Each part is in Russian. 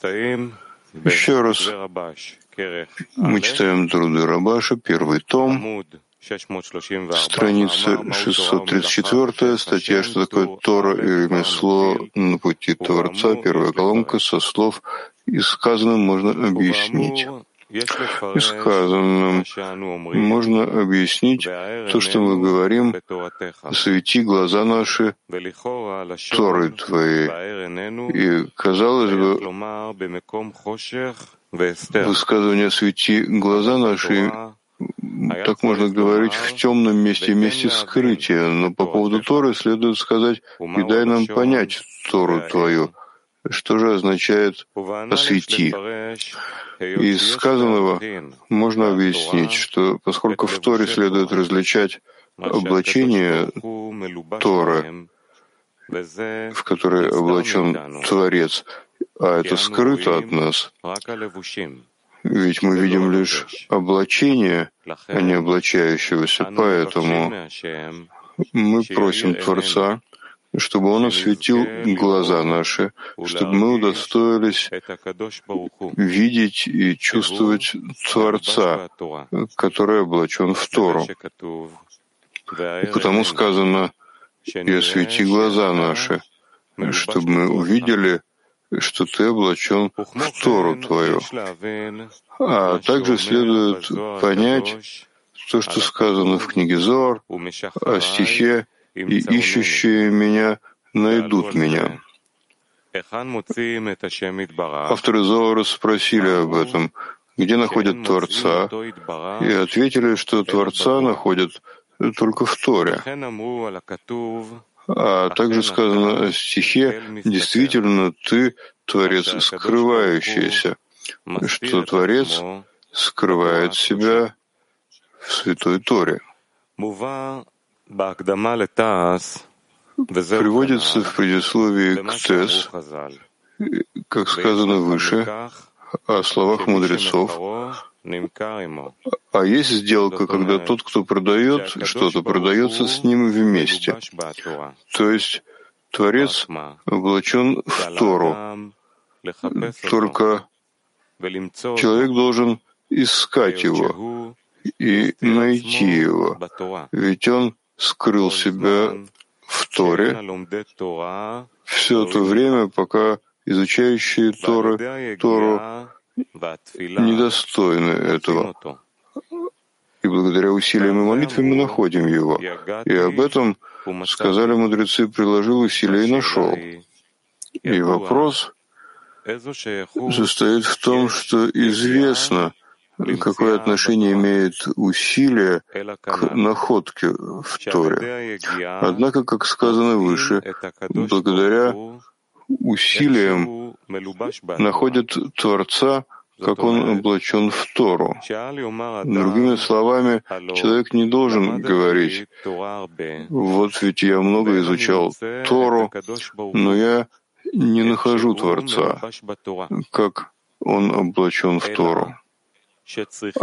Еще раз мы читаем труды Рабаша, первый том, страница 634, статья «Что такое Тора и ремесло на пути Творца», первая колонка со слов «И сказанным можно объяснить». И можно объяснить то, что мы говорим, «Свети глаза наши Торы Твои». И, казалось бы, высказывание «Свети глаза наши» так можно говорить в темном месте, месте скрытия, но по поводу Торы следует сказать «И дай нам понять Тору Твою». Что же означает «освети»? Из сказанного можно объяснить, что поскольку в Торе следует различать облачение Торы, в которой облачен Творец, а это скрыто от нас, ведь мы видим лишь облачение, а не облачающегося, поэтому мы просим Творца, чтобы Он осветил глаза наши, чтобы мы удостоились видеть и чувствовать Творца, который облачен в Тору. И потому сказано, «И освети глаза наши», чтобы мы увидели, что ты облачен в Тору твою. А также следует понять то, что сказано в книге Зор о стихе и ищущие меня найдут меня. Авторы Зоора спросили об этом, где находят Творца, и ответили, что Творца находят только в Торе. А также сказано в стихе, действительно, ты Творец скрывающийся, что Творец скрывает себя в Святой Торе приводится в предисловии к Тес, как сказано выше, о словах мудрецов, а есть сделка, когда тот, кто продает что-то, продается с ним вместе. То есть Творец облачен в Тору. Только человек должен искать его и найти его, ведь он скрыл себя в Торе. Все то время, пока изучающие Торы, Тору недостойны этого. И благодаря усилиям и молитве мы находим его. И об этом сказали мудрецы, приложил усилия и нашел. И вопрос состоит в том, что известно, какое отношение имеет усилие к находке в Торе. Однако, как сказано выше, благодаря усилиям находят Творца, как он облачен в Тору. Другими словами, человек не должен говорить, вот ведь я много изучал Тору, но я не нахожу Творца, как он облачен в Тору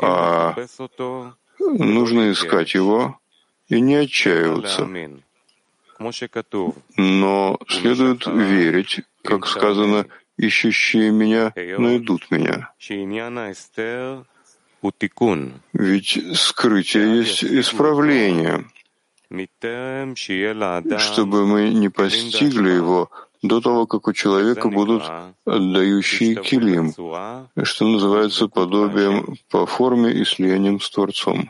а нужно искать его и не отчаиваться. Но следует верить, как сказано, ищущие меня найдут меня. Ведь скрытие есть исправление. Чтобы мы не постигли его, до того, как у человека будут отдающие килим, что называется подобием по форме и слиянием с Творцом.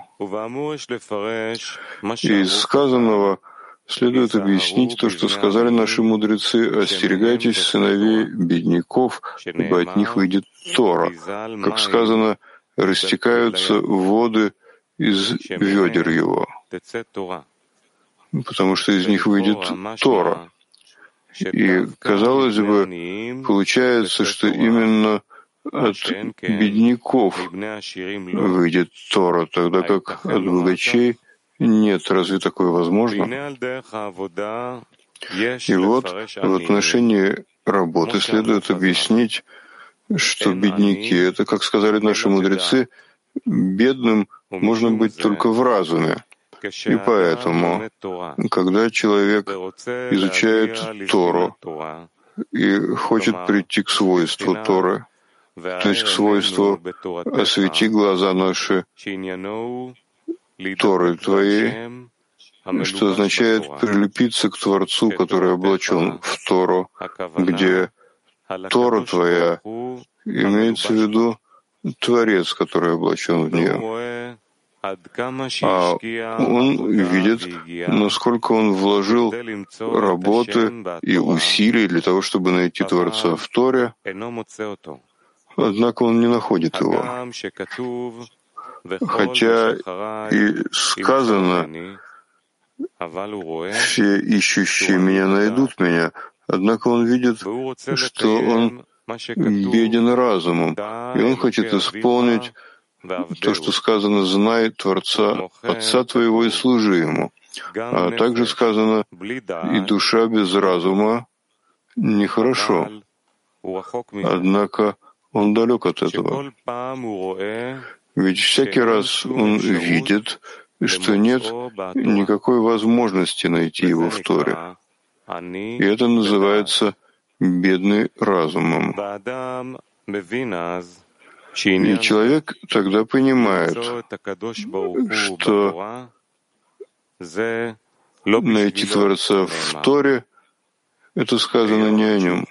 Из сказанного следует объяснить то, что сказали наши мудрецы, «Остерегайтесь сыновей бедняков, ибо от них выйдет Тора». Как сказано, «Растекаются воды из ведер его», потому что из них выйдет Тора. И, казалось бы, получается, что именно от бедняков выйдет Тора, тогда как от богачей нет. Разве такое возможно? И вот в отношении работы следует объяснить, что бедняки — это, как сказали наши мудрецы, бедным можно быть только в разуме. И поэтому, когда человек изучает Тору и хочет прийти к свойству Торы, то есть к свойству «освети глаза наши Торы Твоей», что означает прилепиться к Творцу, который облачен в Тору, где Тора Твоя имеется в виду Творец, который облачен в нее. А он видит, насколько он вложил работы и усилий для того, чтобы найти Творца в Торе, однако он не находит его. Хотя и сказано, все ищущие меня найдут меня, однако он видит, что он беден разумом, и он хочет исполнить то, что сказано, знай Творца Отца твоего и служи Ему. А также сказано, и душа без разума нехорошо. Однако он далек от этого. Ведь всякий раз он видит, что нет никакой возможности найти его в Торе. И это называется бедный разумом. И человек тогда понимает, что найти Творца в Торе — это сказано не о нем.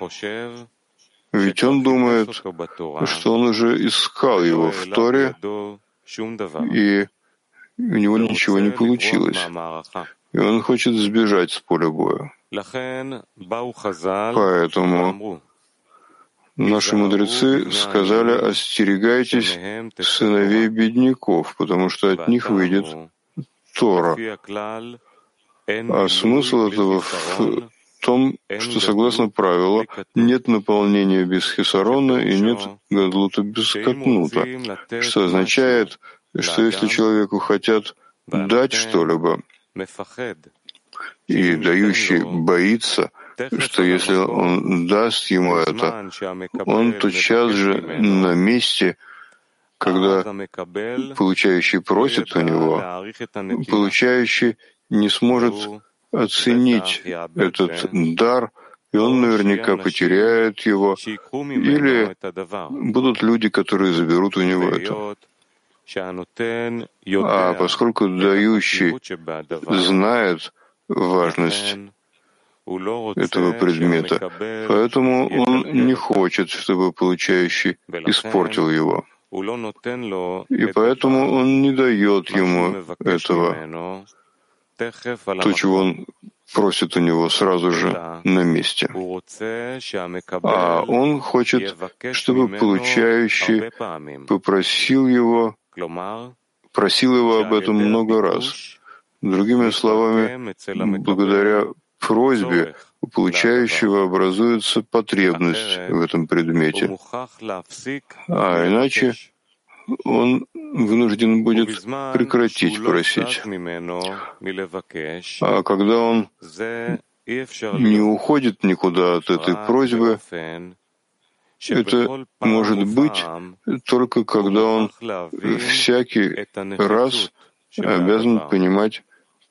Ведь он думает, что он уже искал его в Торе, и у него ничего не получилось. И он хочет сбежать с поля боя. Поэтому Наши мудрецы сказали, остерегайтесь сыновей бедняков, потому что от них выйдет Тора. А смысл этого в том, что согласно правилу нет наполнения без хисарона и нет гадлута без катнута, что означает, что если человеку хотят дать что-либо, и дающий боится — что если он даст ему это, он тотчас же на месте, когда получающий просит у него, получающий не сможет оценить этот дар, и он наверняка потеряет его, или будут люди, которые заберут у него это. А поскольку дающий знает важность этого предмета, поэтому он не хочет, чтобы получающий испортил его. И поэтому он не дает ему этого, то, чего он просит у него сразу же на месте. А он хочет, чтобы получающий попросил его, просил его об этом много раз. Другими словами, благодаря просьбе у получающего образуется потребность в этом предмете, а иначе он вынужден будет прекратить просить. А когда он не уходит никуда от этой просьбы, это может быть только когда он всякий раз обязан понимать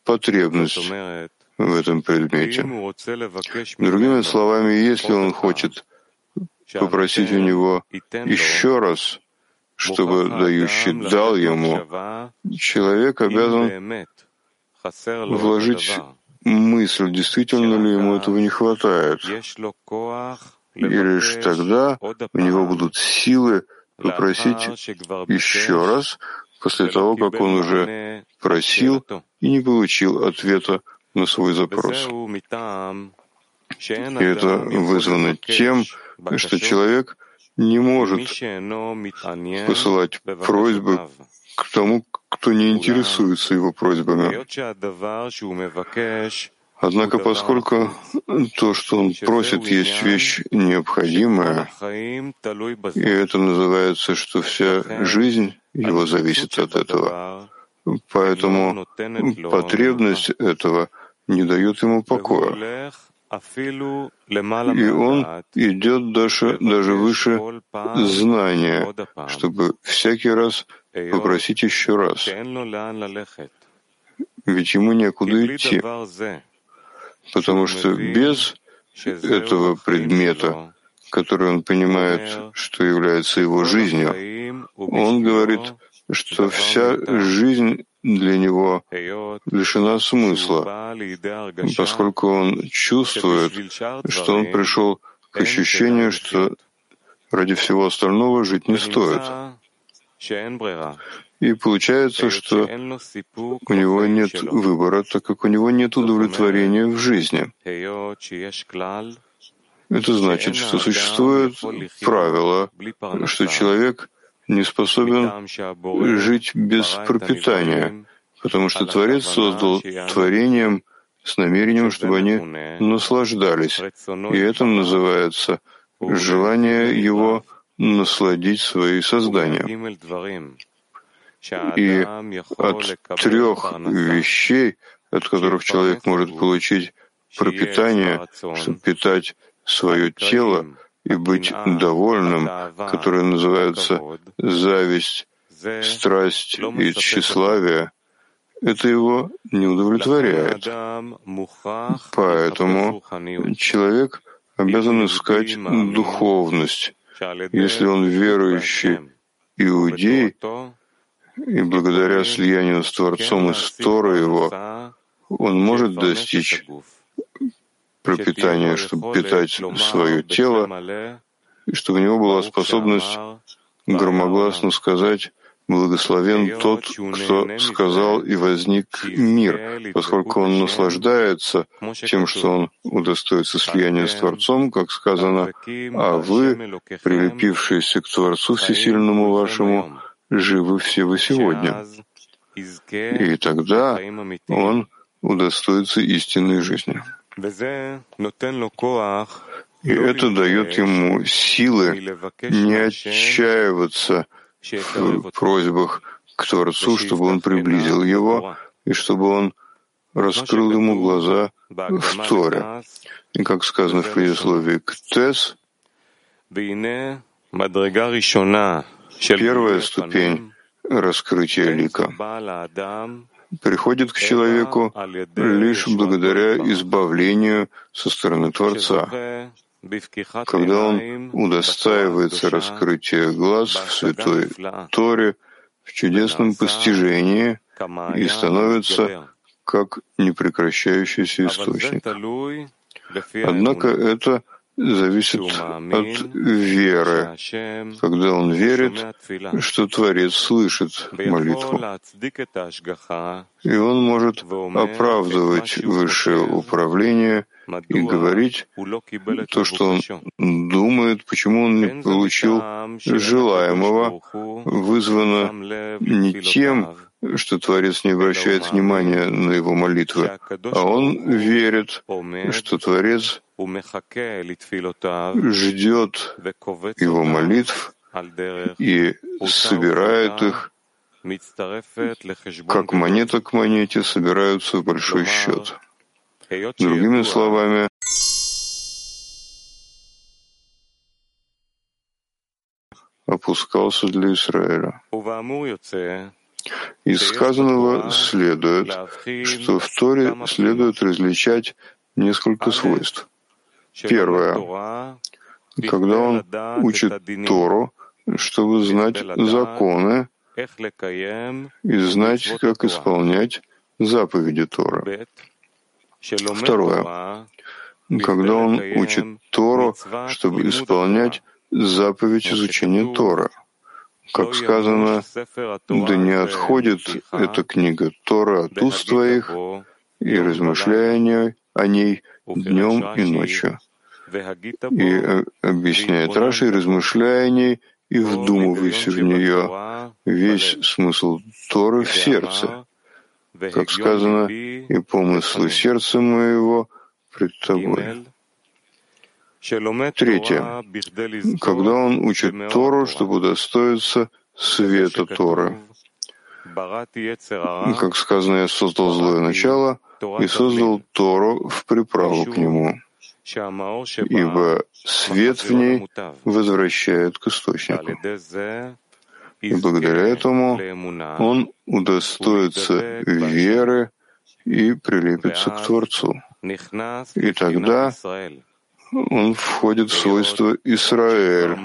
потребность в этом предмете. Другими словами, если он хочет попросить у него еще раз, чтобы дающий дал ему, человек обязан вложить мысль, действительно ли ему этого не хватает. И лишь тогда у него будут силы попросить еще раз, после того, как он уже просил и не получил ответа на свой запрос. И это вызвано тем, что человек не может посылать просьбы к тому, кто не интересуется его просьбами. Однако, поскольку то, что он просит, есть вещь необходимая, и это называется, что вся жизнь его зависит от этого, поэтому потребность этого — не дает ему покоя. И он идет даже, даже выше знания, чтобы всякий раз попросить еще раз. Ведь ему некуда идти, потому что без этого предмета, который он понимает, что является его жизнью, он говорит, что вся жизнь для него лишена смысла, поскольку он чувствует, что он пришел к ощущению, что ради всего остального жить не стоит. И получается, что у него нет выбора, так как у него нет удовлетворения в жизни. Это значит, что существует правило, что человек не способен жить без пропитания, потому что Творец создал творением с намерением, чтобы они наслаждались. И это называется желание его насладить свои создания. И от трех вещей, от которых человек может получить пропитание, чтобы питать свое тело и быть довольным, которые называются зависть, страсть и тщеславие, это его не удовлетворяет. Поэтому человек обязан искать духовность. Если он верующий иудей, и благодаря слиянию с Творцом и с его, он может достичь пропитания, чтобы питать свое тело, и чтобы у него была способность громогласно сказать Благословен тот, кто сказал и возник мир, поскольку он наслаждается тем, что он удостоится слияния с Творцом, как сказано, а вы, прилепившиеся к Творцу Всесильному вашему, живы все вы сегодня. И тогда он удостоится истинной жизни. И это дает ему силы не отчаиваться в просьбах к Творцу, чтобы он приблизил его и чтобы он раскрыл ему глаза в Торе. И как сказано в предисловии к Тес, первая ступень раскрытия лика приходит к человеку лишь благодаря избавлению со стороны Творца, когда он удостаивается раскрытия глаз в Святой Торе, в чудесном постижении и становится как непрекращающийся источник. Однако это зависит от веры, когда он верит, что Творец слышит молитву. И он может оправдывать высшее управление и говорить то, что он думает, почему он не получил желаемого, вызвано не тем, что Творец не обращает внимания на его молитвы, а он верит, что Творец ждет его молитв и собирает их, как монета к монете собираются в большой счет. Другими словами, опускался для Израиля. Из сказанного следует, что в Торе следует различать несколько свойств. Первое. Когда он учит Тору, чтобы знать законы и знать, как исполнять заповеди Торы. Второе. Когда он учит Тору, чтобы исполнять заповедь изучения Тора. Как сказано, да не отходит эта книга Тора от уст твоих, и размышляя о ней днем и ночью. И э, объясняет Раши, размышляя о ней и вдумывайся в нее весь смысл Торы в сердце. Как сказано, и помыслы сердца моего пред тобой. Третье. Когда он учит Тору, чтобы удостоиться света Торы. Как сказано, я создал злое начало и создал Тору в приправу к нему, ибо свет в ней возвращает к источнику. И благодаря этому он удостоится веры и прилепится к Творцу. И тогда он входит в свойство Израиль,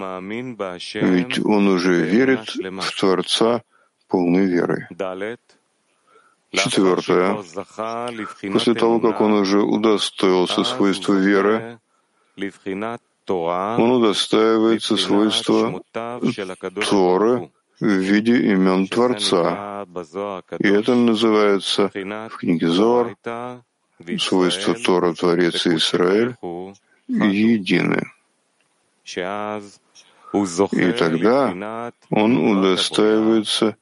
ведь он уже верит в Творца полной верой. Четвертое. После того, как он уже удостоился свойства веры, он удостаивается свойства Торы в виде имен Творца. И это называется в книге Зор свойство Тора, Творец и Израиль едины. И тогда он удостаивается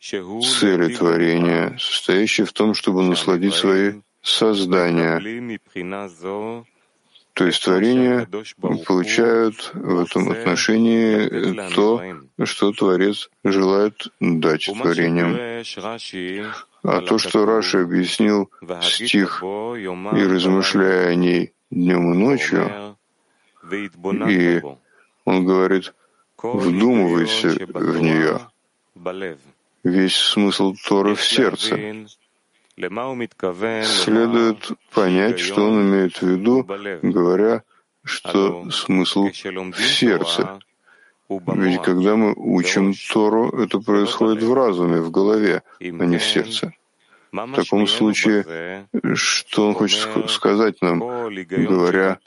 цели творения, состоящей в том, чтобы насладить свои создания. То есть творения получают в этом отношении то, что Творец желает дать творениям. А то, что Раша объяснил стих и размышляя о ней днем и ночью, и он говорит, вдумывайся в нее. Весь смысл Торы в сердце. Следует понять, что он имеет в виду, говоря, что смысл в сердце. Ведь когда мы учим Тору, это происходит в разуме, в голове, а не в сердце. В таком случае, что он хочет сказать нам, говоря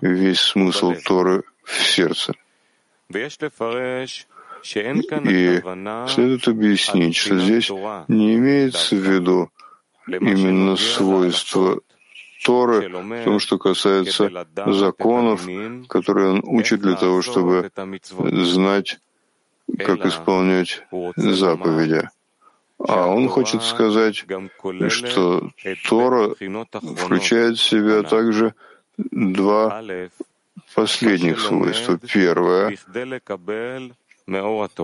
весь смысл Торы в сердце? И следует объяснить, что здесь не имеется в виду именно свойства Торы в том, что касается законов, которые он учит для того, чтобы знать, как исполнять заповеди. А он хочет сказать, что Тора включает в себя также два последних свойства. Первое,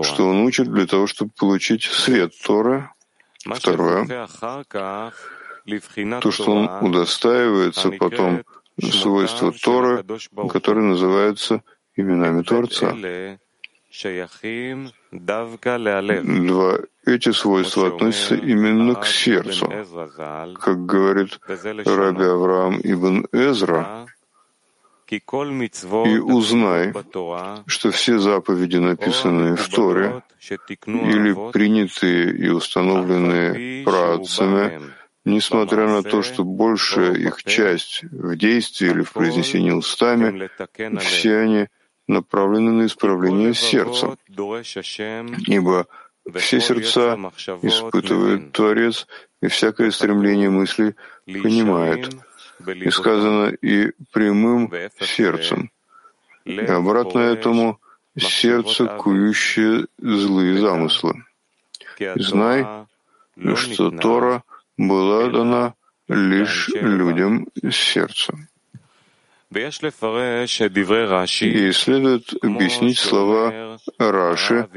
что он учит для того, чтобы получить свет Торы. Второе, то, что он удостаивается потом свойства Торы, которые называются именами Творца. Два. Эти свойства относятся именно к сердцу. Как говорит Раби Авраам ибн Эзра, и узнай, что все заповеди, написанные в Торе, или принятые и установленные праотцами, несмотря на то, что большая их часть в действии или в произнесении устами, все они направлены на исправление сердца. Ибо все сердца испытывает Творец, и всякое стремление мысли понимает — и сказано и прямым сердцем. И обратно этому сердце, кующее злые замыслы. Знай, что Тора была дана лишь людям сердцем. И следует объяснить слова Раши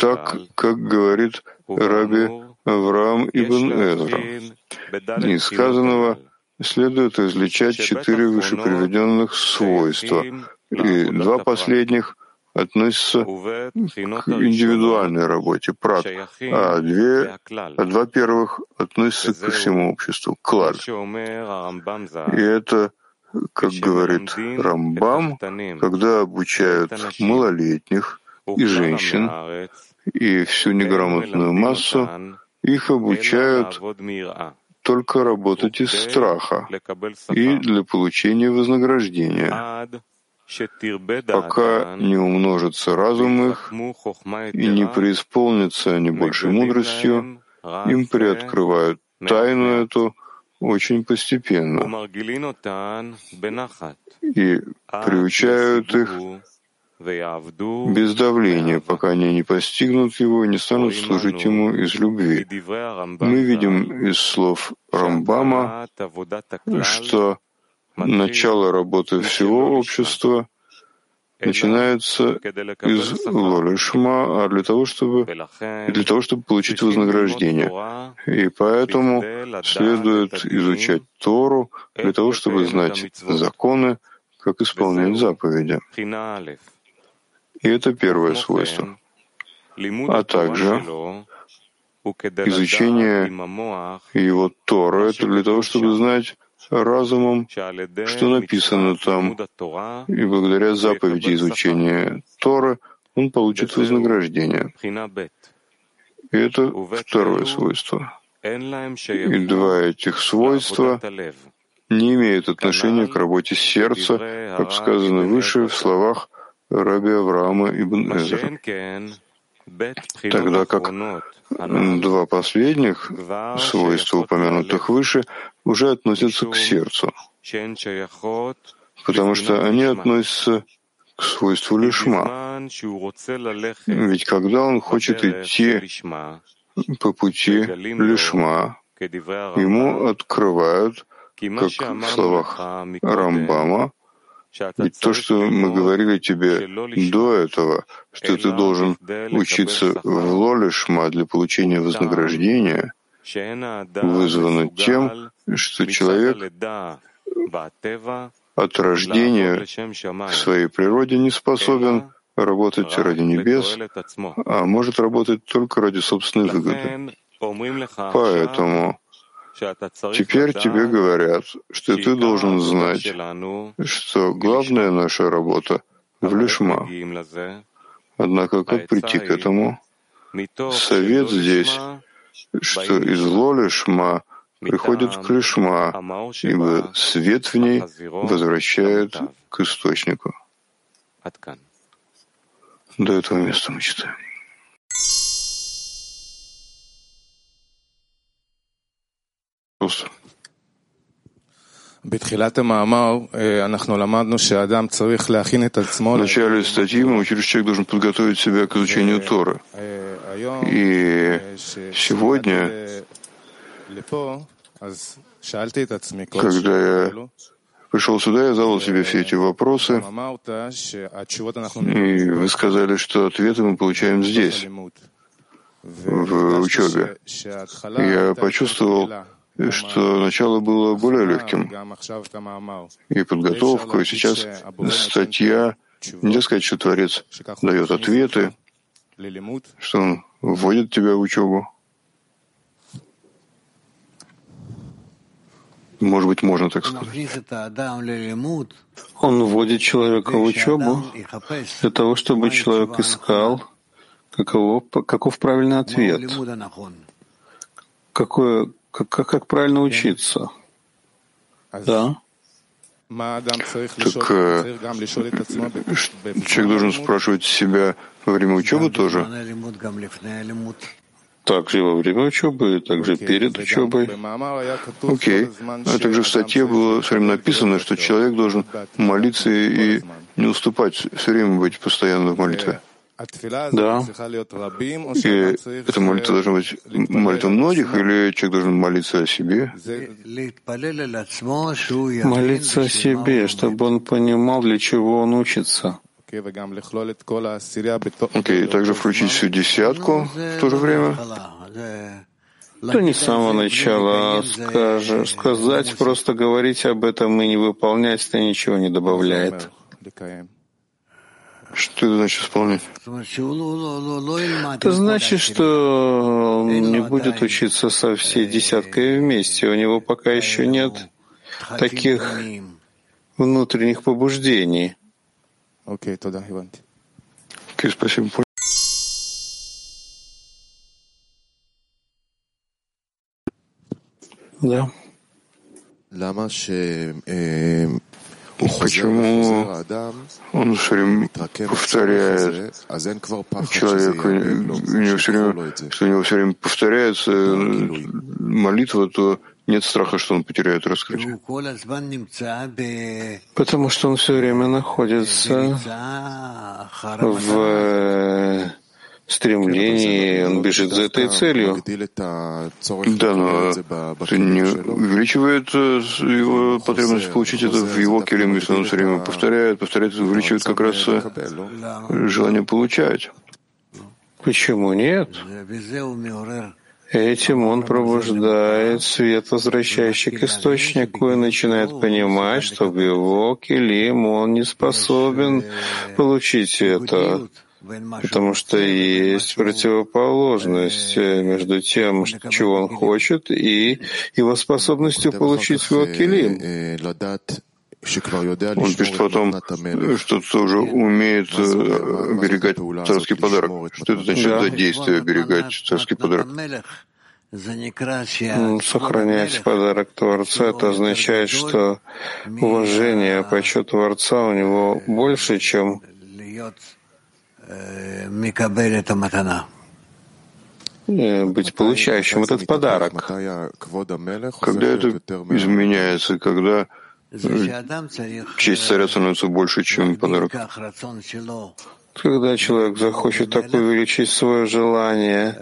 так, как говорит Раби Авраам ибн Эзра. Из сказанного следует извлечать четыре вышеприведенных свойства, и два последних относятся к индивидуальной работе, прат, а, две, а два первых относятся ко всему обществу, клад. И это, как говорит Рамбам, когда обучают малолетних и женщин, и всю неграмотную массу, их обучают только работать из страха и для получения вознаграждения, пока не умножится разум их и не преисполнится они большей мудростью, им приоткрывают тайну эту очень постепенно. И приучают их без давления, пока они не постигнут его и не станут служить ему из любви. Мы видим из слов Рамбама, что начало работы всего общества начинается из воли Шма, а для того, чтобы, для того, чтобы получить вознаграждение. И поэтому следует изучать Тору для того, чтобы знать законы, как исполнять заповеди. И это первое свойство. А также изучение его Тора — это для того, чтобы знать разумом, что написано там, и благодаря заповеди изучения Торы он получит вознаграждение. И это второе свойство. И два этих свойства не имеют отношения к работе сердца, как сказано выше в словах Раби Авраама ибн Эзера. Тогда как два последних свойства, упомянутых выше, уже относятся к сердцу, потому что они относятся к свойству лишма. Ведь когда он хочет идти по пути лишма, ему открывают, как в словах Рамбама, ведь то, что мы говорили тебе до этого, что ты должен учиться в лолишма для получения вознаграждения, вызвано тем, что человек от рождения в своей природе не способен работать ради небес, а может работать только ради собственной выгоды. Поэтому Теперь тебе говорят, что ты должен знать, что главная наша работа в лишма. Однако как прийти к этому? Совет здесь, что из лолишма приходит к лишма, ибо свет в ней возвращает к источнику. До этого места мы читаем. Начале статьи мы учили, что человек должен подготовить себя к изучению Торы. И сегодня, когда я пришел сюда, я задал себе все эти вопросы, и вы сказали, что ответы мы получаем здесь, в учебе. Я почувствовал, что начало было более легким. И подготовка, и сейчас статья, нельзя сказать, что Творец дает ответы, что он вводит тебя в учебу. Может быть, можно так сказать. Он вводит человека в учебу для того, чтобы человек искал, каково, каков правильный ответ, какое, как, как, как правильно учиться? Да. Так э, человек должен спрашивать себя во время учебы тоже? Также во время учебы, также перед учебой. Окей. А также в статье было все время написано, что человек должен молиться и не уступать, все время быть постоянно в молитве. Да. И эта молитва должна быть молитва многих, или человек должен молиться о себе? Молиться о себе, чтобы он понимал, для чего он учится. Окей, okay, также включить всю десятку в то же время. Да не с самого начала, а скажешь, сказать, просто говорить об этом и не выполнять, это ничего не добавляет. Что это значит исполнять? Это значит, что он не будет учиться со всей десяткой вместе. У него пока еще нет таких внутренних побуждений. Окей, тогда, Иван. Окей, спасибо. Да. Почему он все время повторяет, человек, у него все время, что у него все время повторяется молитва, то нет страха, что он потеряет раскрытие. Потому что он все время находится в стремлении, он бежит за этой целью. Да, но это не увеличивает э, его потребность получить это в его келем, если он все время повторяет, повторяет, увеличивает как раз э, желание получать. Почему нет? Этим он пробуждает свет, возвращающий к источнику, и начинает понимать, что в его келим он не способен получить это Потому что есть противоположность э, между тем, чего он хочет, и его способностью получить свой килим. Он пишет потом, что тоже умеет э, оберегать царский подарок. Что это значит за действие оберегать царский подарок? Сохранять подарок Творца, это означает, что уважение, почет Творца у него больше, чем быть получающим этот подарок. Когда это изменяется, когда честь царя становится больше, чем подарок. Когда человек захочет так увеличить свое желание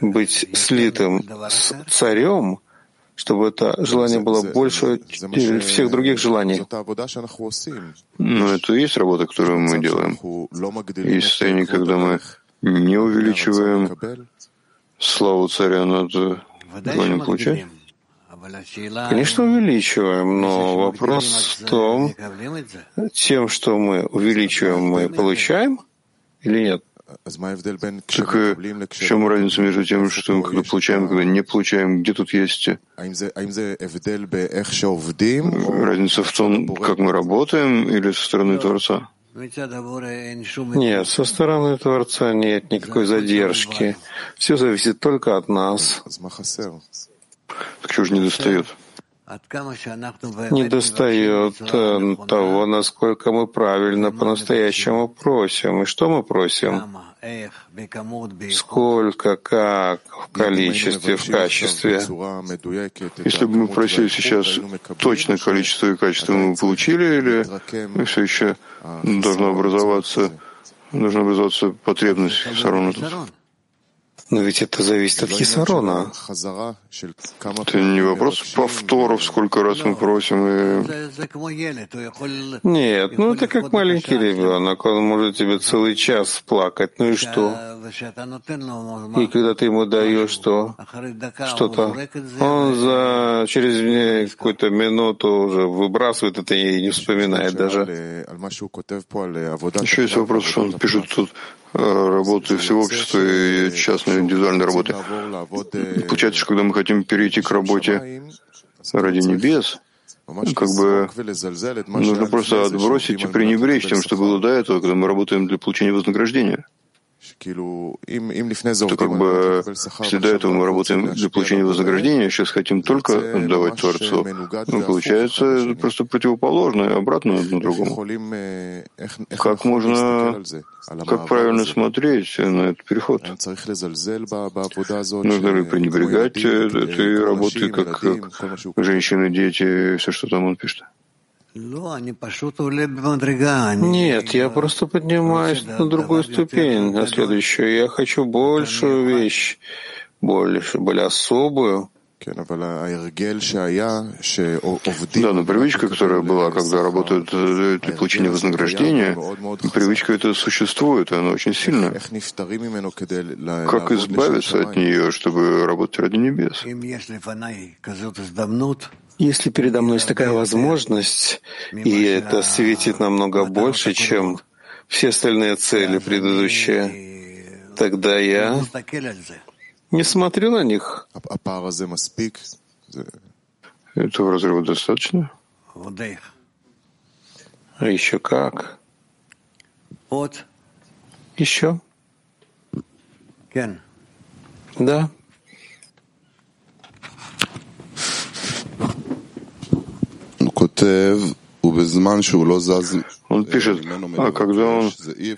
быть слитым с царем, чтобы это желание было больше всех других желаний. Но это и есть работа, которую мы делаем. Есть состояние, когда мы не увеличиваем славу царя над желанием получать. Конечно, увеличиваем, но вопрос в том, тем, что мы увеличиваем, мы получаем или нет? Так э, в чем разница между тем, что мы когда получаем, когда не получаем? Где тут есть разница в том, как мы работаем, или со стороны Творца? Нет, со стороны Творца нет никакой задержки. Все зависит только от нас. Так чего же не достает? Не достает э, того, насколько мы правильно по-настоящему просим. И что мы просим? Сколько, как, в количестве, в качестве. Если бы мы просили сейчас точное количество и качество, мы бы получили, или мы все еще должно образоваться, должна образоваться потребность все равно тут? Но ведь это зависит от Хисарона. Это не вопрос повторов, сколько раз мы просим. И... Нет, ну это как маленький ребенок. Он может тебе целый час плакать. Ну и что? И когда ты ему даешь что? Что-то, он за через какую-то минуту уже выбрасывает это и не вспоминает даже. Еще есть вопрос, что он пишет тут работы всего общества и частной индивидуальной работы. Получается, что когда мы хотим перейти к работе ради небес, как бы нужно просто отбросить и пренебречь тем, что было до этого, когда мы работаем для получения вознаграждения то как бы, если до этого мы работаем для получения вознаграждения, сейчас хотим только отдавать Творцу, ну, получается просто противоположно, обратно одно другому. Как можно, как правильно смотреть на этот переход? Нужно ли пренебрегать этой работой, как, как женщины, дети, все, что там он пишет? Нет, я просто поднимаюсь на другую ступень, на следующую. Я хочу большую вещь, больше, более особую. Да, но привычка, которая была, когда работают для получения вознаграждения, привычка эта существует, и она очень сильная. Как избавиться от нее, чтобы работать ради небес? Если передо мной есть такая возможность, и это светит намного больше, чем все остальные цели предыдущие, тогда я не смотрю на них. Этого разрыва достаточно? А еще как? Вот. Еще? Да. Он пишет, а когда он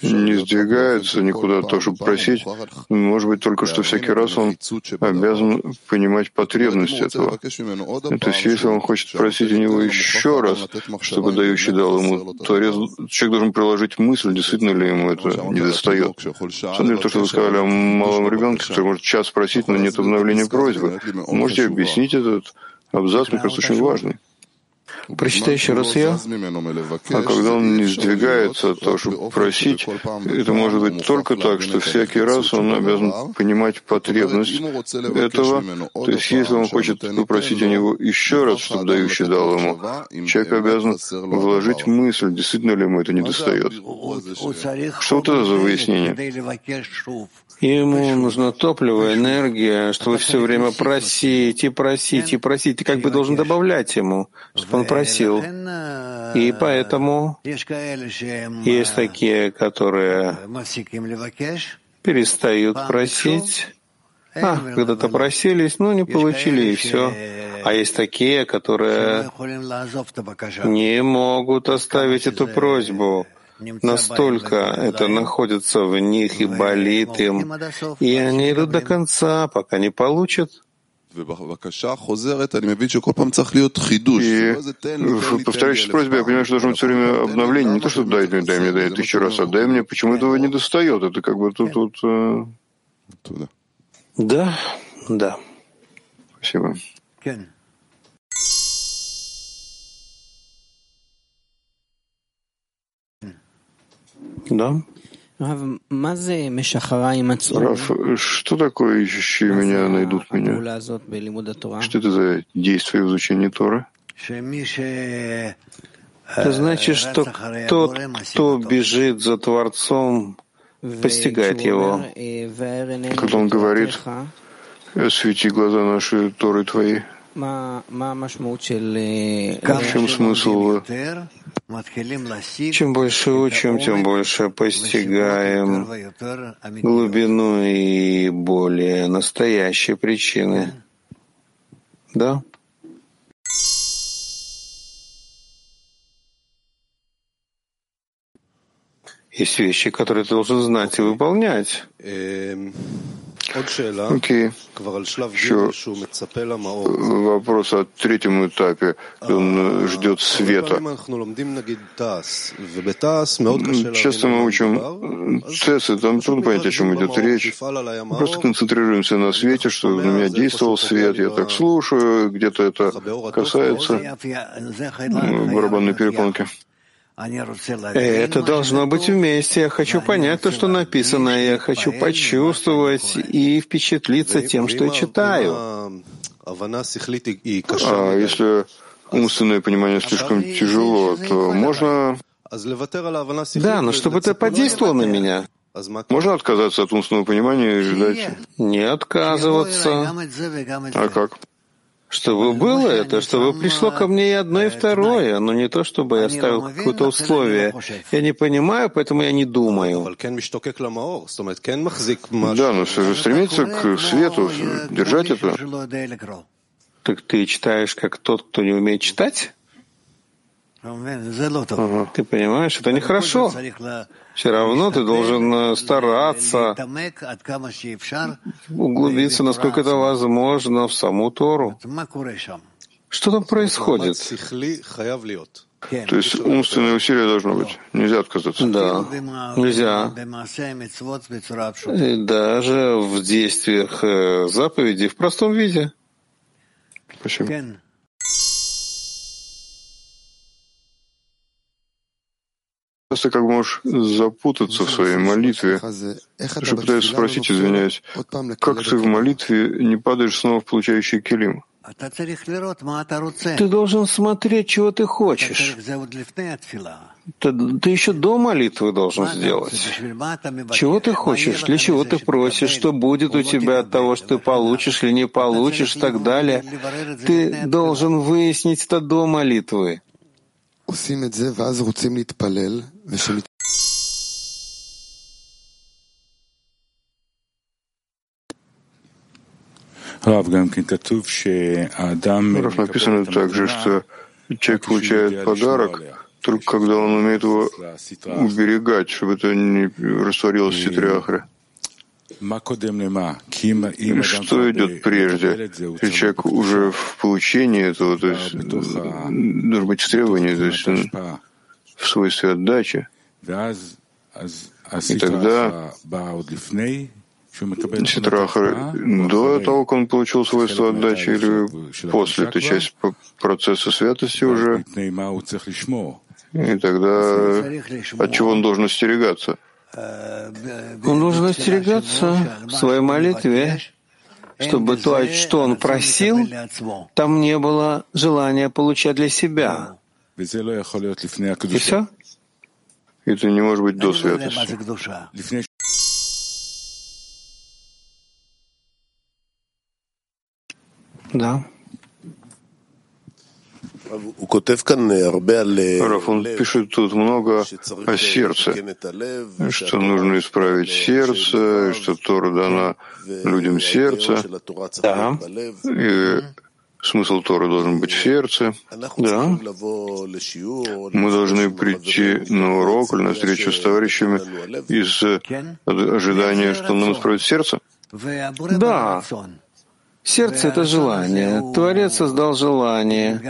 не сдвигается никуда, то, чтобы просить, может быть, только что всякий раз он обязан понимать потребность этого. То есть, если он хочет просить у него еще раз, чтобы дающий дал ему, то человек должен приложить мысль, действительно ли ему это не достает. Смотрите, то, что вы сказали о малом ребенке, который может час просить, но нет обновления просьбы. Можете объяснить этот абзац, мне кажется, очень важный. Прочитай еще раз ее. А когда он не сдвигается от того, чтобы просить, это может быть только так, что всякий раз он обязан понимать потребность этого. То есть, если он хочет попросить у него еще раз, чтобы дающий дал ему, человек обязан вложить мысль, действительно ли ему это не достает. Что вот это за выяснение? Ему нужно топливо, энергия, чтобы все время просить и просить и просить. Ты как бы должен добавлять ему, чтобы он просил. И поэтому есть такие, которые перестают просить. А, когда-то просились, ну, не получили, и все. А есть такие, которые не могут оставить эту просьбу. Настолько это находится в них и болит им, и они идут до конца, пока не получат. И повторяющей просьбе, я понимаю, что должно быть все время обновление. Не то, что дай мне, дай мне, дай тысячу раз, а дай мне, почему этого не достает. Это как бы тут вот... Э... Да, да. Спасибо. Да. Раф, что такое ищущие меня найдут меня? Что это за действие в изучении Торы? Это значит, что тот, кто бежит за Творцом, постигает его. Когда он говорит, «Свети глаза наши Торы твои», в чем смысл? Чем больше учим, тем больше постигаем глубину и более настоящие причины. Да? Есть вещи, которые ты должен знать и выполнять. Окей. Еще вопрос о третьем этапе. Он ждет света. Часто мы учим ТЭС, и там трудно понять, о чем идет речь. Мы просто концентрируемся на свете, что на меня действовал свет, я так слушаю, где-то это касается барабанной перепонки. Это должно быть вместе. Я хочу понять то, что написано. Я хочу почувствовать и впечатлиться тем, что я читаю. А если умственное понимание слишком тяжело, то можно... Да, но чтобы это подействовало на меня. Можно отказаться от умственного понимания и ждать? Не отказываться. А как? Чтобы было это, чтобы пришло ко мне и одно, и второе, но не то, чтобы я ставил какое-то условие. Я не понимаю, поэтому я не думаю. Да, но же стремиться к свету, держать это. Так ты читаешь как тот, кто не умеет читать? Ты понимаешь, это нехорошо. Все равно ты должен э, стараться углубиться, насколько это возможно, в саму Тору. Что там происходит? То есть умственное усилие должно быть. Нельзя отказаться. Да, нельзя. И даже в действиях э, заповедей в простом виде. Спасибо. Часто как можешь запутаться в своей молитве. Я пытаюсь спросить, извиняюсь, как ты в молитве не падаешь снова в получающий килим? Ты должен смотреть, чего ты хочешь. Ты, ты еще до молитвы должен сделать. Чего ты хочешь, для чего ты просишь, что будет у тебя от того, что ты получишь или не получишь и так далее. Ты должен выяснить это до молитвы. Рав, написано также, что человек получает подарок только когда он умеет его уберегать, чтобы это не растворилось в ситриахре. Что идет прежде? И человек уже в получении этого, то есть должен быть в требовании, то есть в свойстве отдачи. И тогда Ситрахар до того, как он получил свойство отдачи, или после? Это часть процесса святости уже. И тогда от чего он должен остерегаться? Он должен остерегаться в своей молитве, чтобы то, что он просил, там не было желания получать для себя. И все? Это не может быть до святости. Да. Раф, он пишет тут много о сердце, что нужно исправить сердце, что Тора дана людям сердца. Да. И смысл Торы должен быть в сердце. Да. Мы должны прийти на урок или на встречу с товарищами из ожидания, что нам исправит сердце. Да. Сердце — это желание. Творец создал желание.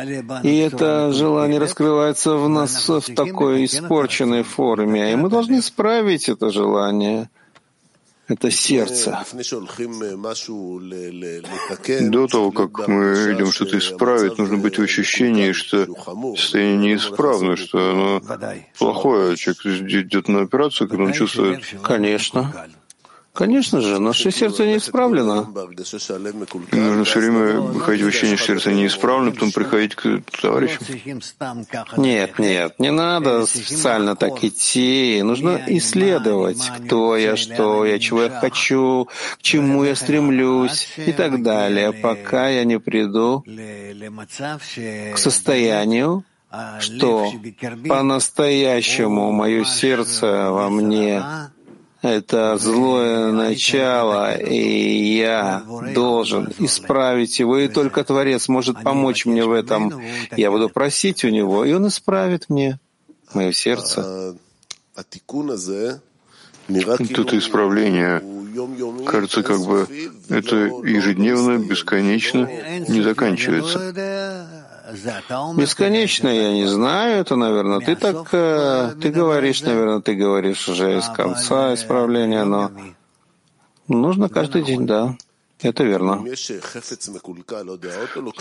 И это желание раскрывается в нас в такой испорченной форме. И мы должны исправить это желание. Это сердце. До того, как мы идем что-то исправить, нужно быть в ощущении, что состояние неисправно, что оно плохое. Человек идет на операцию, когда он чувствует... Конечно. Конечно же, наше сердце не исправлено. Нужно все время ходить в ощущение, что сердце не исправлено, потом приходить к товарищам. Нет, нет, не надо специально так идти. Нужно исследовать, кто я, что я, чего я хочу, к чему я стремлюсь и так далее, пока я не приду к состоянию, что по-настоящему мое сердце во мне это злое начало, и я должен исправить его, и только Творец может помочь мне в этом. Я буду просить у него, и он исправит мне мое сердце. Тут исправление, кажется, как бы это ежедневно, бесконечно, не заканчивается. Бесконечно я не знаю, это, наверное, ты так, э, ты говоришь, наверное, ты говоришь уже из конца исправления, но нужно каждый день, да. Это верно. То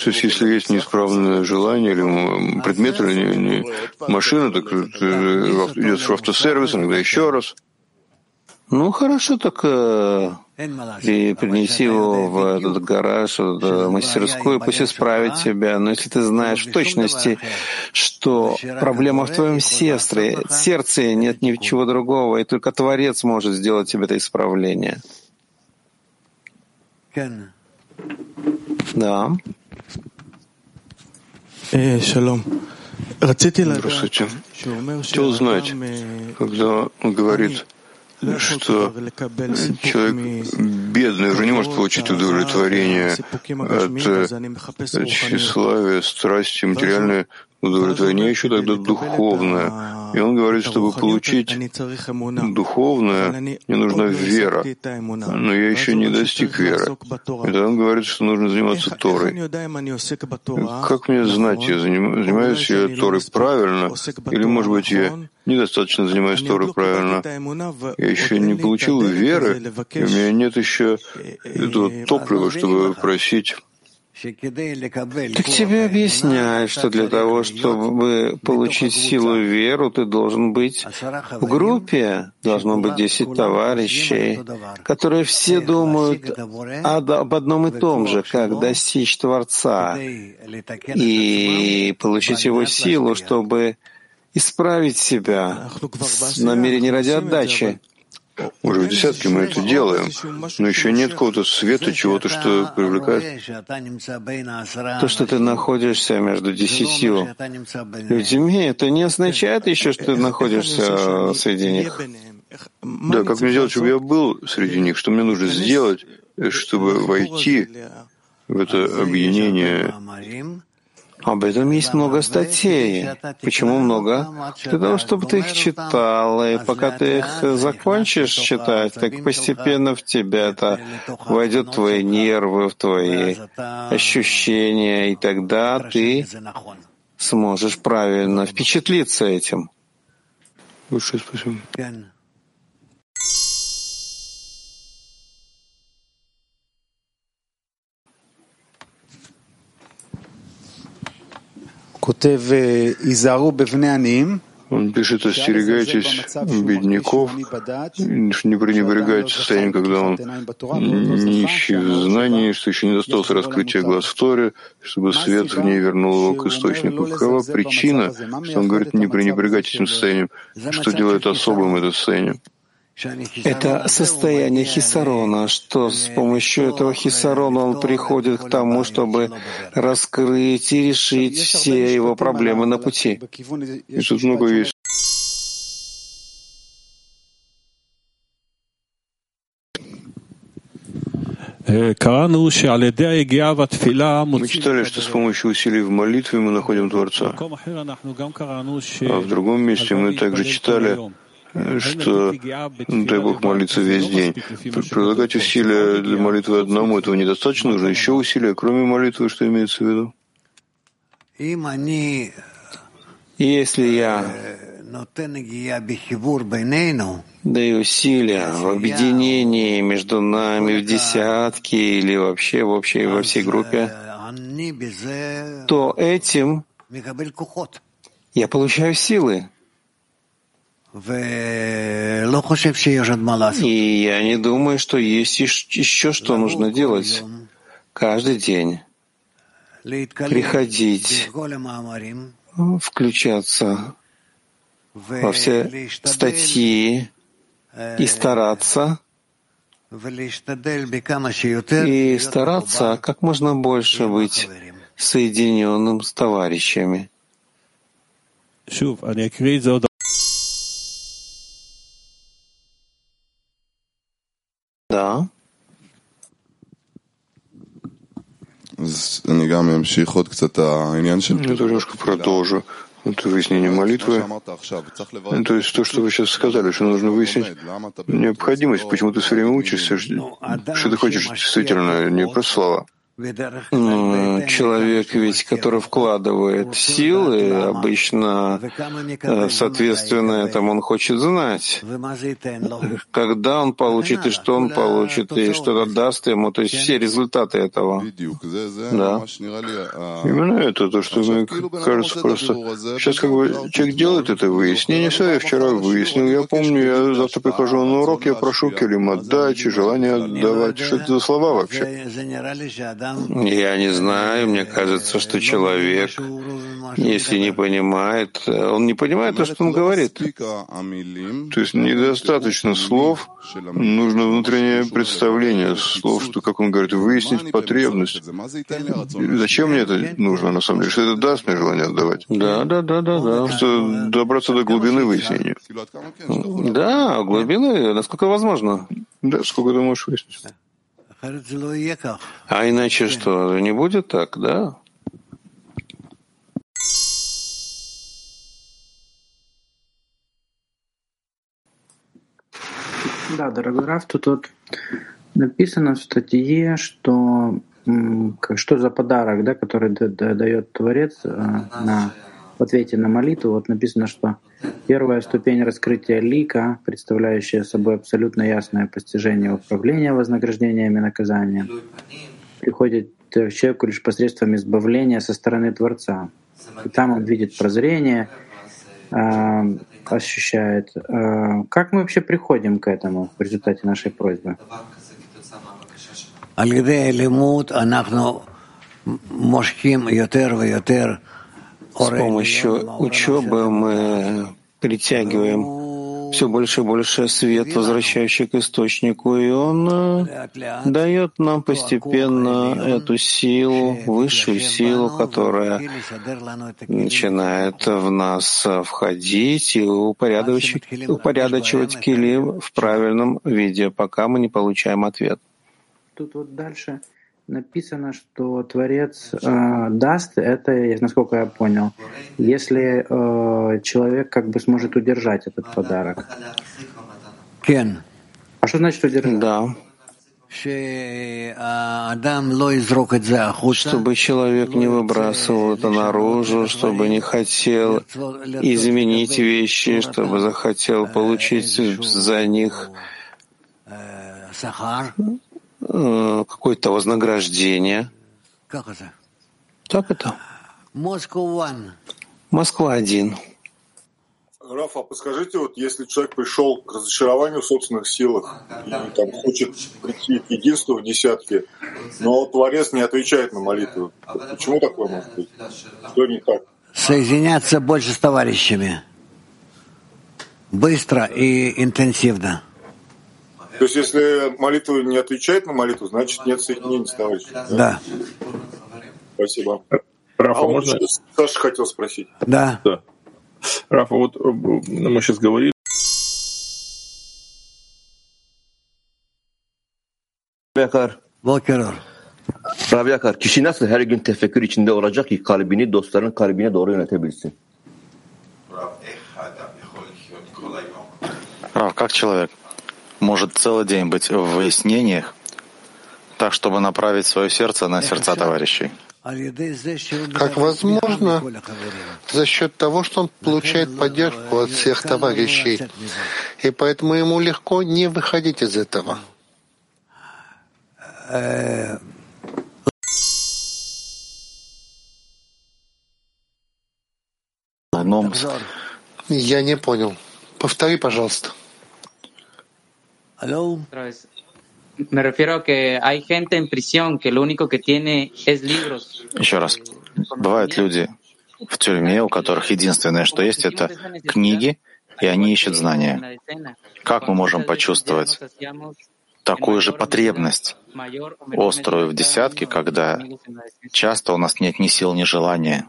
есть, если есть неисправное желание или предмет, или не, не машина, так идет в автосервис, иногда еще раз. Ну, хорошо, так э, и принеси его в этот гараж, в эту мастерскую, пусть исправит тебя. Но если ты знаешь в точности, что проблема в твоем сестре, сердце, нет ничего другого, и только Творец может сделать тебе это исправление. Да. Здравствуйте. Хотел знать, когда он говорит, что человек бедный уже не может получить удовлетворение от тщеславия, страсти, материальное удовлетворение, еще тогда духовное. И он говорит, чтобы получить духовное, мне нужна вера, но я еще не достиг веры. И тогда он говорит, что нужно заниматься Торой. Как мне знать, я занимаюсь я Торой правильно, или, может быть, я недостаточно занимаюсь Торой правильно. Я еще не получил веры, и у меня нет еще этого топлива, чтобы просить так тебе объясняют, что для того, чтобы получить силу веру, ты должен быть в группе, должно быть десять товарищей, которые все думают об одном и том же, как достичь Творца и получить его силу, чтобы исправить себя с намерением ради отдачи. Уже в десятке мы это делаем, но еще нет какого-то света, чего-то, что привлекает. То, что ты находишься между десятью людьми, это не означает еще, что ты находишься среди них. Да, как мне сделать, чтобы я был среди них? Что мне нужно сделать, чтобы войти в это объединение об этом есть много статей. Почему много? Для того, чтобы ты их читал, и пока ты их закончишь читать, так постепенно в тебя это войдет в твои нервы, в твои ощущения, и тогда ты сможешь правильно впечатлиться этим. Большое спасибо. Он пишет, остерегайтесь бедняков, не пренебрегайте состоянием, когда он нищий в знании, что еще не достался раскрытия глаз в Торе, чтобы свет в ней вернул его к источнику. Какова причина, что он говорит, не пренебрегать этим состоянием? Что делает особым это состояние? Это состояние хисарона, что с помощью этого хисарона он приходит к тому, чтобы раскрыть и решить все его проблемы на пути. И тут много есть. Мы читали, что с помощью усилий в молитве мы находим Творца. А в другом месте мы также читали, что дай Бог молиться весь день. Прилагать усилия для молитвы одному, этого недостаточно, нужно еще усилия, кроме молитвы, что имеется в виду? Если я даю усилия в объединении между нами в десятки или вообще в общей, во всей группе, то этим я получаю силы. И я не думаю, что есть еще что нужно делать каждый день. Приходить, включаться во все статьи и стараться, и стараться как можно больше быть соединенным с товарищами. Да. Я немножко продолжу. Это выяснение молитвы. То есть то, что вы сейчас сказали, что нужно выяснить необходимость, почему ты все время учишься, что ты хочешь действительно, не просто слова. Человек ведь, который вкладывает силы, обычно, э, соответственно, этому он хочет знать, когда он получит и что он получит, и что это даст ему, то есть все результаты этого. Да. Именно это то, что мне кажется просто... Сейчас как бы человек делает это выяснение, все, я вчера выяснил, я помню, я завтра прихожу на урок, я прошу келим отдачи, желание отдавать. Что это за слова вообще? Я не знаю, мне кажется, что человек, если не понимает, он не понимает то, что он говорит. То есть недостаточно слов, нужно внутреннее представление слов, что, как он говорит, выяснить потребность. Зачем мне это нужно, на самом деле? Что это даст мне желание отдавать? Да, да, да, да, да. Что добраться до глубины выяснения. Да, глубины, насколько возможно. Да, сколько ты можешь выяснить. А иначе что, не будет так, да? Да, дорогой Раф, тут вот написано в статье, что что за подарок, да, который дает Творец э, на, в ответе на молитву. Вот написано, что Первая ступень раскрытия лика, представляющая собой абсолютно ясное постижение управления вознаграждениями и наказанием, приходит к человеку лишь посредством избавления со стороны Творца. И там он видит прозрение, а, ощущает. А, как мы вообще приходим к этому в результате нашей просьбы? С помощью учебы мы притягиваем все больше и больше свет, возвращающий к источнику, и он э, дает нам постепенно эту силу, высшую силу, которая начинает в нас входить и упорядочивать, упорядочивать килим в правильном виде, пока мы не получаем ответ. Тут вот дальше написано, что Творец э, даст, это, насколько я понял, если э, человек как бы сможет удержать этот подарок. Кен. А что значит удержать? Да. Чтобы человек не выбрасывал это наружу, чтобы не хотел изменить вещи, чтобы захотел получить за них Э, какое-то вознаграждение. Как это? Так это. Москва один. Рафа, подскажите, вот если человек пришел к разочарованию в собственных силах и там хочет прийти к единству в десятке, но Творец не отвечает на молитву, почему такое может быть? Что не так? Соединяться больше с товарищами. Быстро и интенсивно. То есть, если молитва не отвечает на молитву, значит нет соединения с товарищем. Да. Да. Спасибо. Рафа, А можно? Саша хотел спросить. Да. Да. Рафа, вот э, мы сейчас говорили, Yakar, Bokeror. Rabbi Yakar, kişi nasıl her gün tefekkür içinde olacak ki kalbini dostların kalbine doğru yönetebilsin? Рав, как человек может целый день быть в выяснениях, так, чтобы направить свое сердце на сердца товарищей? Как возможно, за счет того, что он получает поддержку от всех товарищей. И поэтому ему легко не выходить из этого. Но Я не понял. Повтори, пожалуйста. Me refiero a que hay gente en prisión que lo único que tiene es libros. еще раз, бывают люди в тюрьме, у которых единственное, что есть, это книги, и они ищут знания. Как мы можем почувствовать такую же потребность, острую в десятке, когда часто у нас нет ни сил, ни желания?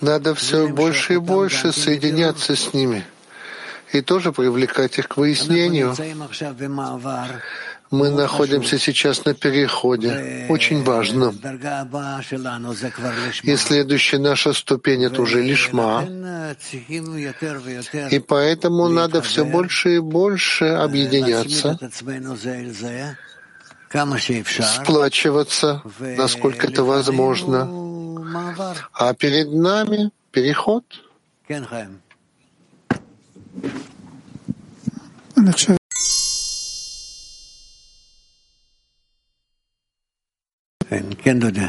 Надо все больше и больше соединяться с ними и тоже привлекать их к выяснению. Мы находимся сейчас на переходе. Очень важно. И следующая наша ступень — это уже лишма. И поэтому надо все больше и больше объединяться, сплачиваться, насколько это возможно, ולפנינו מעבר. А перед нами переход. כן, חיים. כן, כן, דודה.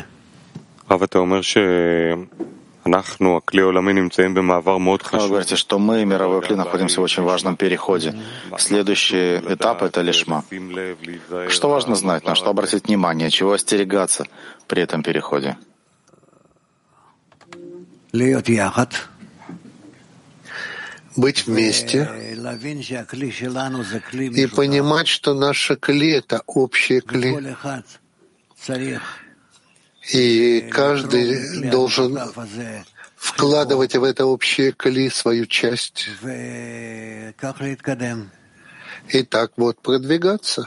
הרב, אתה אומר שאנחנו, הכלי העולמי, נמצאים במעבר מאוד Вы חשוב. говорите, что мы, мировой клин, находимся в очень важном переходе. Следующий этап — это лишма. Что важно знать, на что обратить внимание, чего остерегаться при этом переходе? להיות יחד, Быть вместе להבין שהכלי שלנו זה כלי и משותף. понимать, что наше кли — это общее кли. כל אחד צריך И каждый должен המשותף הזה, вкладывать в это общее кли свою часть. וכך להתקדם, И так вот продвигаться.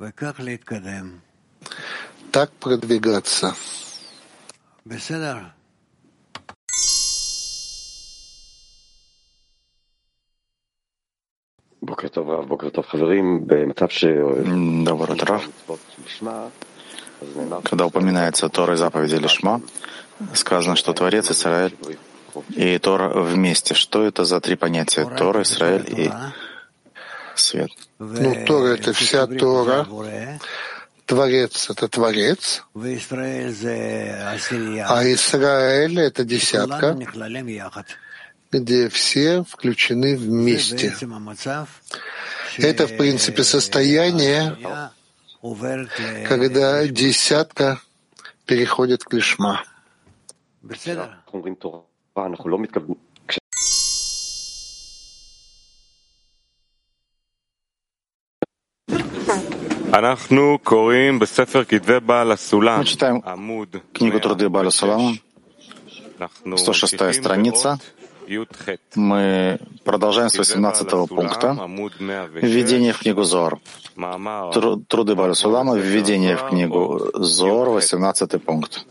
וכך להתקדם. Так продвигаться. בסדר. Доброе утро. Когда упоминается Тора и заповеди Лишма, сказано, что Творец Израиль и Тора вместе. Что это за три понятия? Тора, Израиль и свет. Ну, Тора — это вся Тора. Творец — это Творец. А Израиль — это десятка где все включены вместе. Это, в принципе, состояние, когда десятка переходит к лишма. Мы читаем книгу труды Баля Сулама, 106 страница, мы продолжаем с 18 пункта. Введение в книгу Зор. Труды Барасулама, введение в книгу Зор, 18 пункт.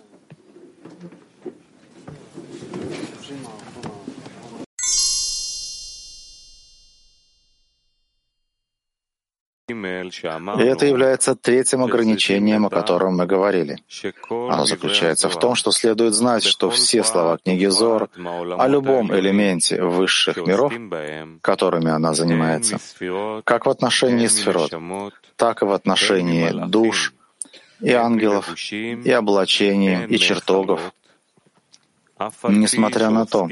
И это является третьим ограничением, о котором мы говорили. Оно заключается в том, что следует знать, что все слова книги Зор о любом элементе высших миров, которыми она занимается, как в отношении сферот, так и в отношении душ и ангелов, и облачений, и чертогов, несмотря на то,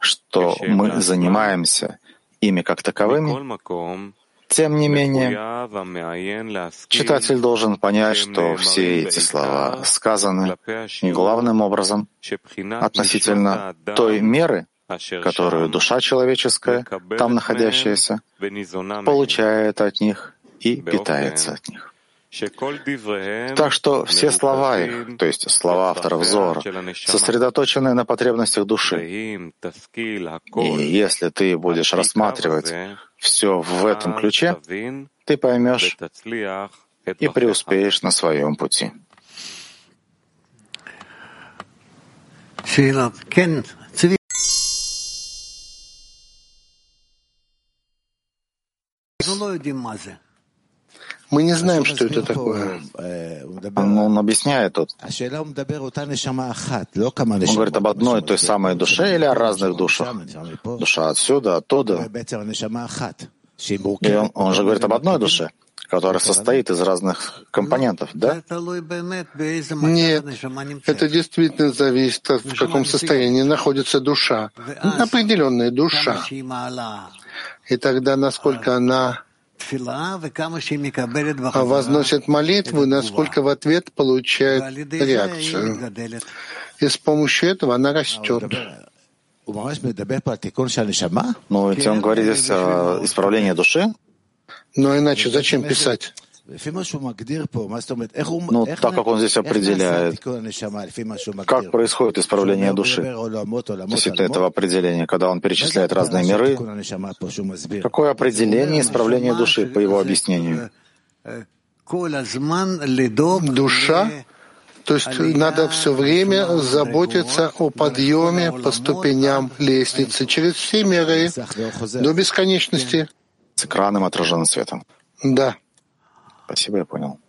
что мы занимаемся ими как таковыми, тем не менее, читатель должен понять, что все эти слова сказаны главным образом относительно той меры, которую душа человеческая, там находящаяся, получает от них и питается от них. Так что все слова их, то есть слова авторов Зора, сосредоточены на потребностях души. И если ты будешь рассматривать все в этом ключе, ты поймешь и преуспеешь на своем пути. Мы не знаем, что это такое. Но он объясняет тут. Он говорит об одной и той самой душе или о разных душах? Душа отсюда, оттуда. И он, он же говорит об одной душе, которая состоит из разных компонентов, да? Нет, это действительно зависит от в каком состоянии находится душа. Определенная душа. И тогда, насколько она возносит молитву, насколько в ответ получает реакцию. И с помощью этого она растет. Ну, ведь он говорит здесь о исправлении души. Но иначе зачем писать? Ну, так как он здесь определяет, как происходит исправление души относительно этого определения, когда он перечисляет разные миры, какое определение исправления души по его объяснению? Душа то есть надо все время заботиться о подъеме по ступеням лестницы через все миры до бесконечности. С экраном отраженным светом. Да. Спасибо, я понял.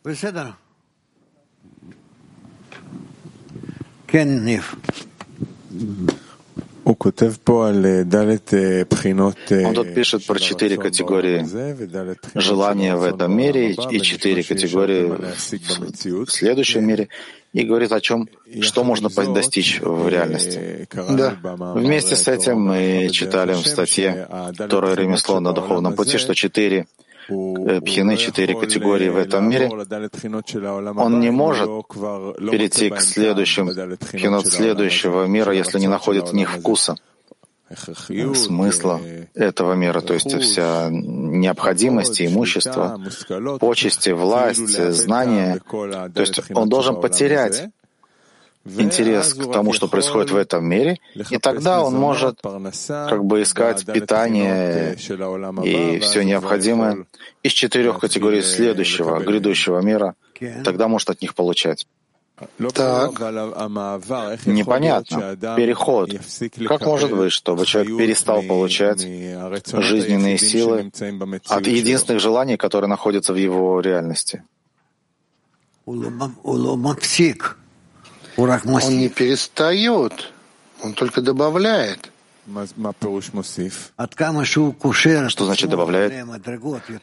Он тут пишет про четыре категории желания в этом мире и четыре категории в следующем мире и говорит о чем, что можно достичь в реальности. Да. Вместе с этим мы читали в статье «Второе ремесло на духовном пути», что четыре Э, пхины, четыре категории в этом мире, он не может перейти к следующим пхинот следующего мира, если не находит в них вкуса смысла этого мира, то есть вся необходимость, имущество, почести, власть, знания. То есть он должен потерять интерес к тому, что происходит в этом мире, и тогда он может как бы искать питание и все необходимое из четырех категорий следующего, грядущего мира, тогда может от них получать. Так. Непонятно. Переход. Как может быть, чтобы человек перестал получать жизненные силы от единственных желаний, которые находятся в его реальности? Он не перестает, он только добавляет. Что значит добавляет?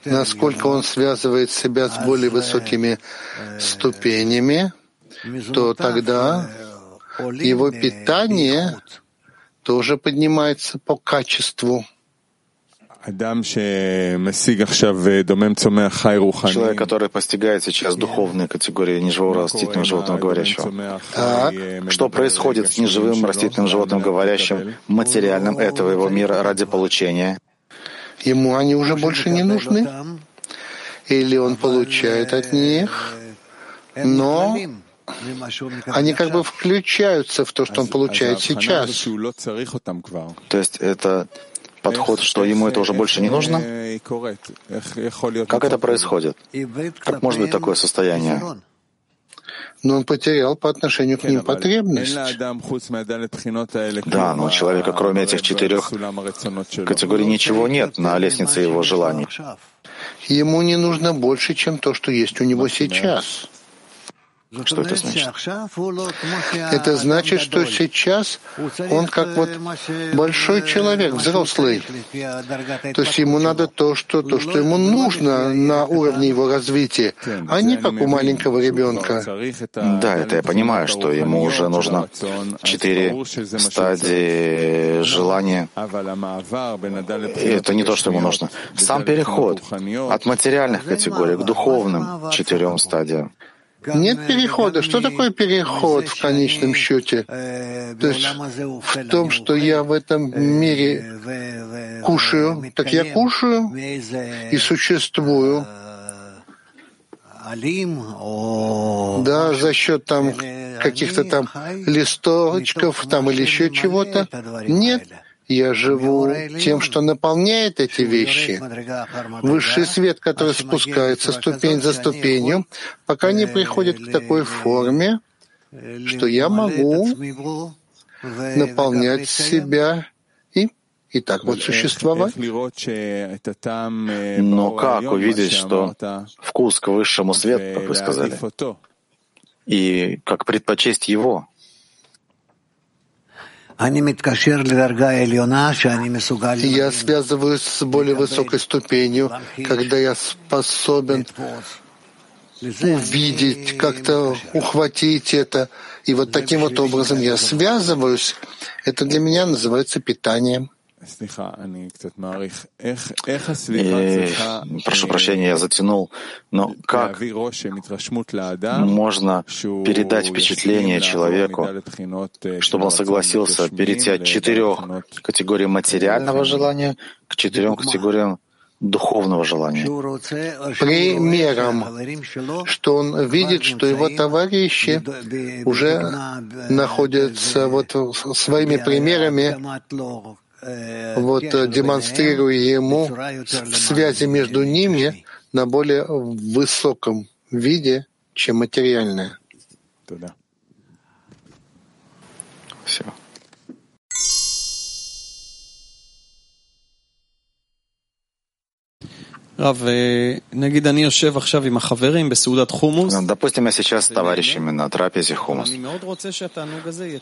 Насколько он связывает себя с более высокими ступенями, то тогда его питание тоже поднимается по качеству. Человек, который постигает сейчас духовные категории неживого растительного животного говорящего. Так, что происходит с неживым растительным животным говорящим, материальным этого его мира ради получения? Ему они уже больше не нужны? Или он получает от них, но они как бы включаются в то, что он получает сейчас. То есть это подход, что ему это уже больше не нужно? Как это происходит? Как может быть такое состояние? но он потерял по отношению к ним потребность. Да, но у человека, кроме этих четырех категорий, ничего нет на лестнице его желаний. Ему не нужно больше, чем то, что есть у него сейчас. Что это значит? Это значит, что сейчас он как вот большой человек, взрослый. То есть ему надо то, что, то, что ему нужно на уровне его развития, а не как у маленького ребенка. Да, это я понимаю, что ему уже нужно четыре стадии желания. И это не то, что ему нужно. Сам переход от материальных категорий к духовным четырем стадиям. Нет перехода. Что такое переход в конечном счете? То есть в том, что я в этом мире кушаю, так я кушаю и существую. Да, за счет там каких-то там листочков там или еще чего-то. Нет, я живу тем, что наполняет эти вещи. Высший свет, который спускается ступень за ступенью, пока не приходит к такой форме, что я могу наполнять себя и, и так вот существовать. Но как увидеть, что вкус к высшему свету, как вы сказали, и как предпочесть его? Я связываюсь с более высокой ступенью, когда я способен увидеть, как-то ухватить это. И вот таким вот образом я связываюсь. Это для меня называется питанием. И, прошу прощения, я затянул, но как можно передать впечатление человеку, чтобы он согласился перейти от четырех категорий материального желания к четырем категориям духовного желания. Примером, что он видит, что его товарищи уже находятся вот своими примерами вот э, демонстрируя ему в связи между ними на более высоком виде, чем материальное. Все. Допустим, я сейчас с товарищами на трапезе хумус.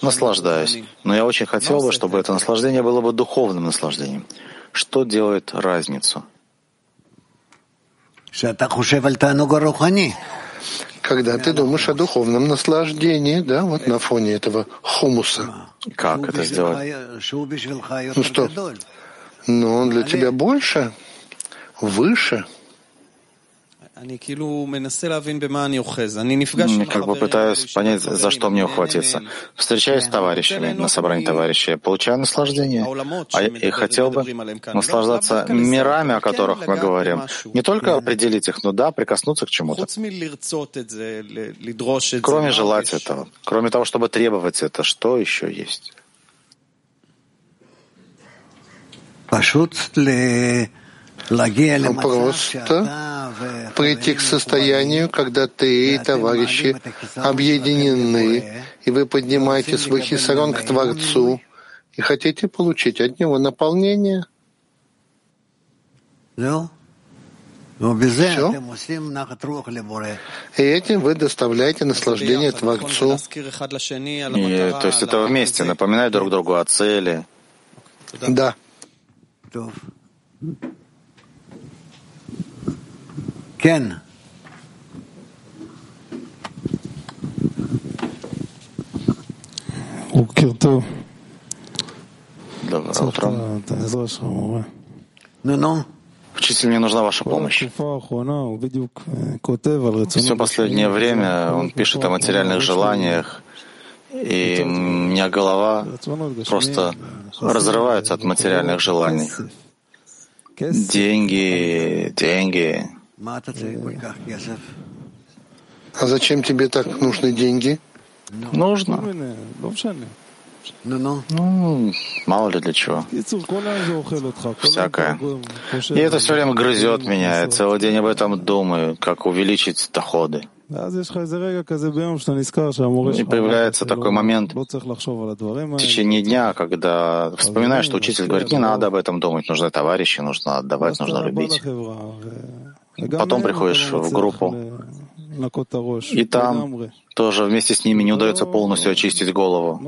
Наслаждаюсь. Но я очень хотел бы, чтобы это наслаждение было бы духовным наслаждением. Что делает разницу? Когда ты думаешь о духовном наслаждении, да, вот на фоне этого хумуса. Как это сделать? Ну что? Но он для тебя больше? Выше. Как бы пытаюсь понять, за что мне ухватиться. Встречаюсь с товарищами на собрании товарищей, получаю наслаждение. А я хотел бы наслаждаться мирами, о которых мы говорим. Не только определить их, но да, прикоснуться к чему-то. Кроме желать этого, кроме того, чтобы требовать это, что еще есть? Просто прийти к состоянию, когда ты и товарищи объединены, и вы поднимаете свой хисарон к Творцу и хотите получить от него наполнение. Все. И этим вы доставляете наслаждение Творцу. И, то есть это вместе, напоминать друг другу о цели. Да. Кен. Укиртов. Доброе утро. Ну, ну. Учитель, мне нужна ваша помощь. Все последнее время он пишет о материальных желаниях, и у меня голова просто разрывается от материальных желаний. Деньги, деньги. А зачем тебе так нужны деньги? Нужно. Ну, мало ли для чего. Всякое. И это все время грызет меня. Я целый день об этом думаю, как увеличить доходы. И появляется такой момент в течение дня, когда вспоминаешь, что учитель говорит, не надо об этом думать, нужны товарищи, нужно отдавать, нужно любить. Потом приходишь в группу, и там тоже вместе с ними не удается полностью очистить голову.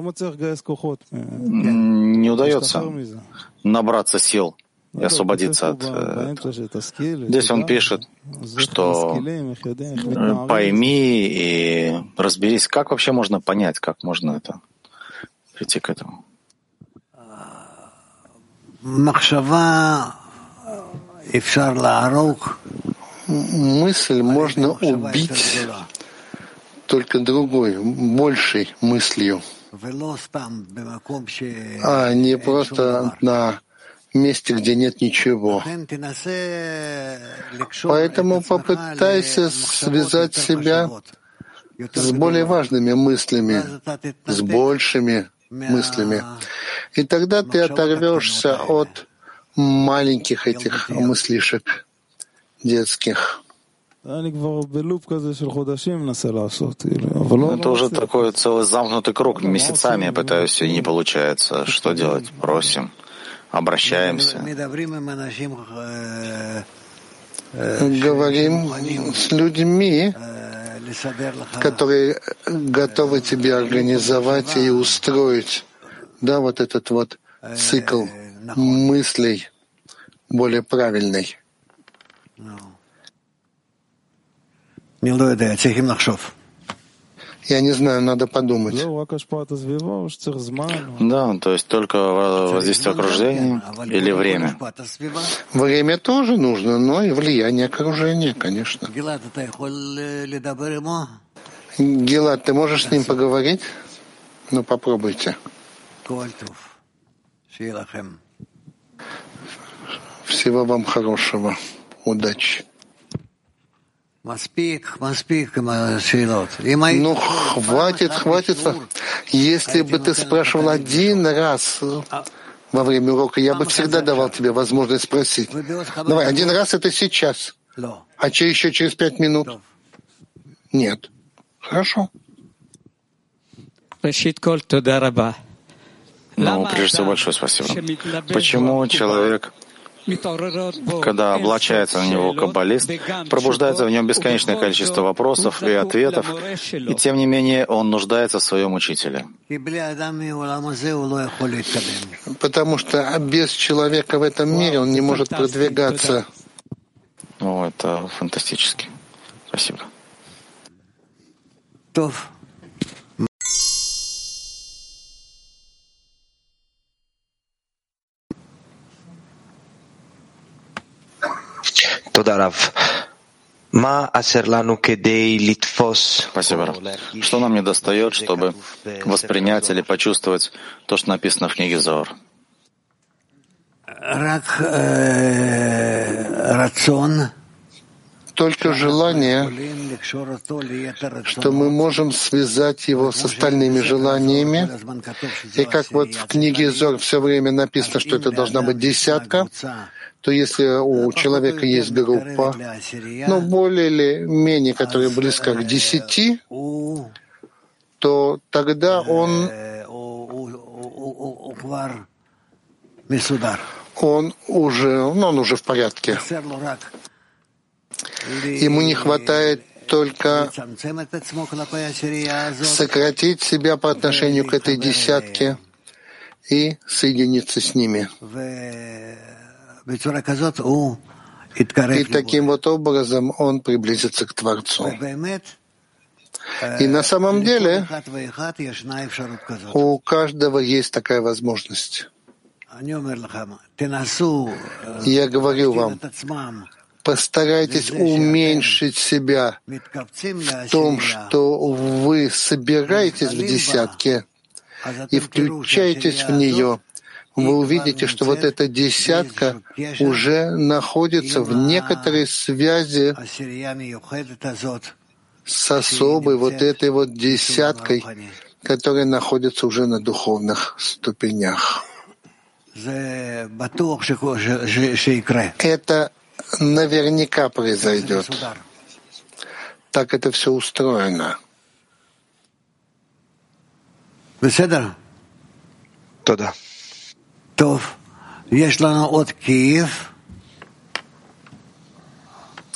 Не удается набраться сил и освободиться от э, этого. Здесь он пишет, что э, пойми и разберись, как вообще можно понять, как можно это прийти к этому. Мысль можно убить только другой, большей мыслью, а не просто на месте, где нет ничего. Поэтому попытайся связать себя с более важными мыслями, с большими мыслями. И тогда ты оторвешься от маленьких этих мыслишек детских. Это уже такой целый замкнутый круг. Месяцами я пытаюсь, и не получается. Что делать? Просим обращаемся. Говорим с людьми, которые готовы тебе организовать и устроить, да, вот этот вот цикл мыслей более правильный. Я не знаю, надо подумать. Да, то есть только воздействие окружения или время? Время тоже нужно, но и влияние окружения, конечно. Гилат, ты можешь с ним поговорить? Ну, попробуйте. Всего вам хорошего. Удачи. Ну, хватит, хватит. Если бы ты спрашивал один раз во время урока, я бы всегда давал тебе возможность спросить. Давай, один раз это сейчас. А че еще через пять минут? Нет. Хорошо. Ну, прежде всего, большое спасибо. Почему человек когда облачается на него каббалист, пробуждается в нем бесконечное количество вопросов и ответов, и тем не менее он нуждается в своем учителе. Потому что без человека в этом мире он не может продвигаться. Ну, это фантастически. Спасибо. Спасибо. Что нам не достает, чтобы воспринять или почувствовать то, что написано в книге Зор? Только желание, что мы можем связать его с остальными желаниями. И как вот в книге Зор все время написано, что это должна быть десятка, то если у человека есть группа, но более или менее, которая близка к десяти, то тогда он, он уже, ну, он уже в порядке. Ему не хватает только сократить себя по отношению к этой десятке и соединиться с ними. И таким вот образом он приблизится к Творцу. И на самом деле у каждого есть такая возможность. Я говорю вам, постарайтесь уменьшить себя в том, что вы собираетесь в десятке и включаетесь в нее, вы увидите, что вот эта десятка уже находится в некоторой связи с особой вот этой вот десяткой, которая находится уже на духовных ступенях. Это наверняка произойдет. Так это все устроено. Тогда.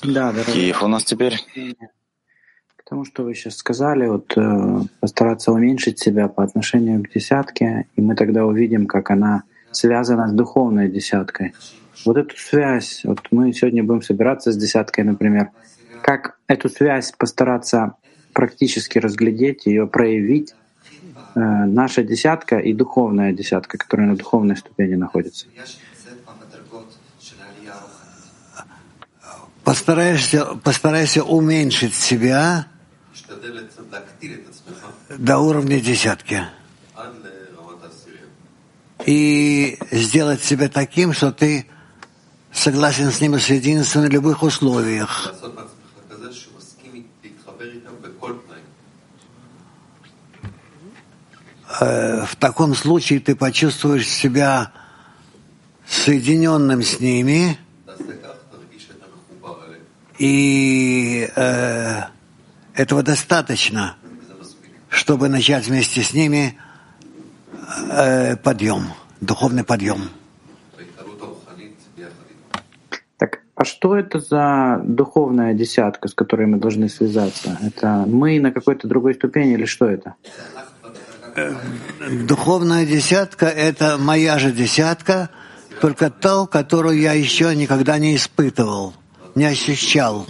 Да, дорогие. Киев у нас теперь. К тому, что вы сейчас сказали, вот э, постараться уменьшить себя по отношению к десятке, и мы тогда увидим, как она связана с духовной десяткой. Вот эту связь, вот мы сегодня будем собираться с десяткой, например, как эту связь постараться практически разглядеть, ее проявить, наша десятка и духовная десятка, которая на духовной ступени находится. Постарайся, постарайся уменьшить себя до уровня десятки. И сделать себя таким, что ты согласен с ним соединиться на любых условиях. В таком случае ты почувствуешь себя соединенным с ними, и э, этого достаточно, чтобы начать вместе с ними э, подъем, духовный подъем. Так, а что это за духовная десятка, с которой мы должны связаться? Это мы на какой-то другой ступени или что это? Духовная десятка — это моя же десятка, только та, которую я еще никогда не испытывал, не ощущал.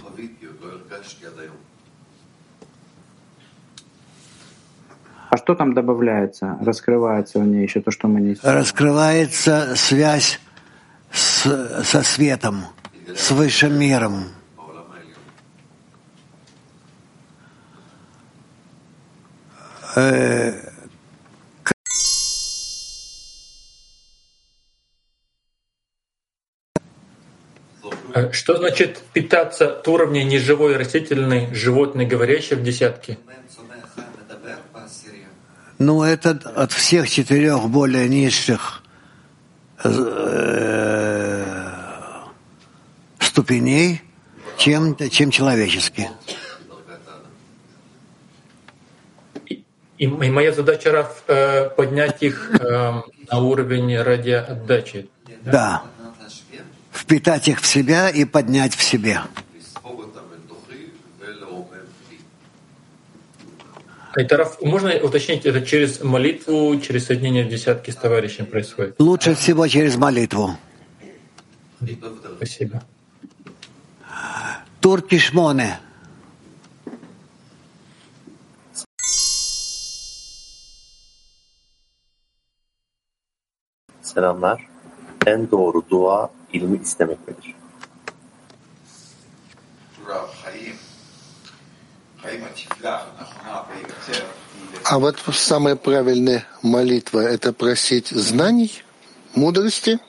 А что там добавляется, раскрывается в ней еще то, что мы не Раскрывается связь с, со светом, с высшим миром. Э, Что значит питаться от уровня неживой растительной, животной, говорящей в десятке? Ну, это от всех четырех более низших э, ступеней, чем, чем человеческие. И, и моя задача Раф, э, поднять их э, на уровень ради отдачи. Да. Впитать их в себя и поднять в себе. Это Раф, можно уточнить, это через молитву, через соединение в десятки с товарищем происходит? Лучше всего через молитву. Спасибо. Турки Шмоне. Selamlar. En doğru dua ilmi istemek midir? А вот самая правильная молитва — это просить знаний, мудрости,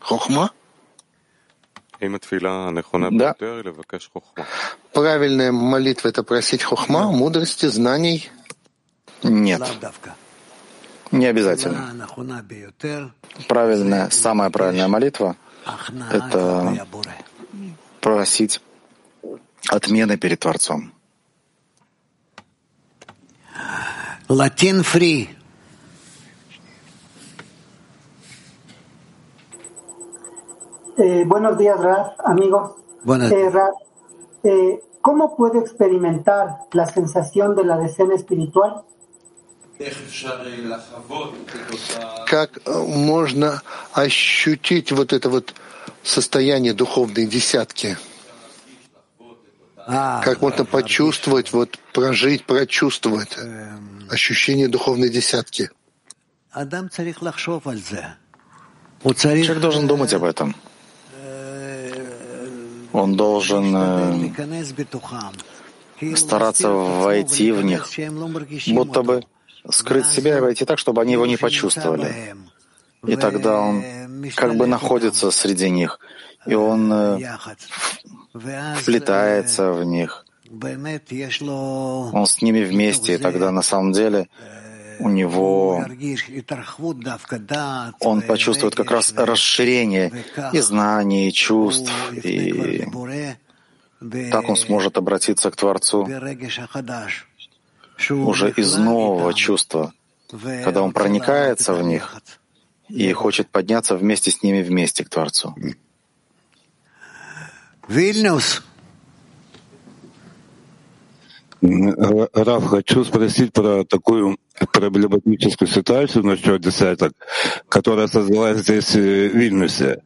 хохма. Да. Правильная молитва — это просить хохма, мудрости, знаний. Нет, не обязательно. Правильная, самая правильная молитва — это просить отмены перед Творцом. Латин фри. Eh, buenos días, Raf, amigos. Buenas. Eh, Raf, eh, ¿cómo puedo experimentar la sensación de la decena espiritual? Как э, можно ощутить вот это вот состояние духовной десятки? Как можно почувствовать, вот прожить, прочувствовать ощущение духовной десятки? Человек должен думать об этом. Он должен э, стараться войти в них, будто бы скрыть себя и войти так, чтобы они его не почувствовали. И тогда он как бы находится среди них, и он э, вплетается в них. Он с ними вместе, и тогда на самом деле у него он почувствует как раз расширение и знаний, и чувств, и Так он сможет обратиться к Творцу уже из нового чувства, когда он проникается в них и хочет подняться вместе с ними вместе к Творцу. Вильнюс. Раф, хочу спросить про такую проблематическую ситуацию насчет десяток, которая создалась здесь в Вильнюсе.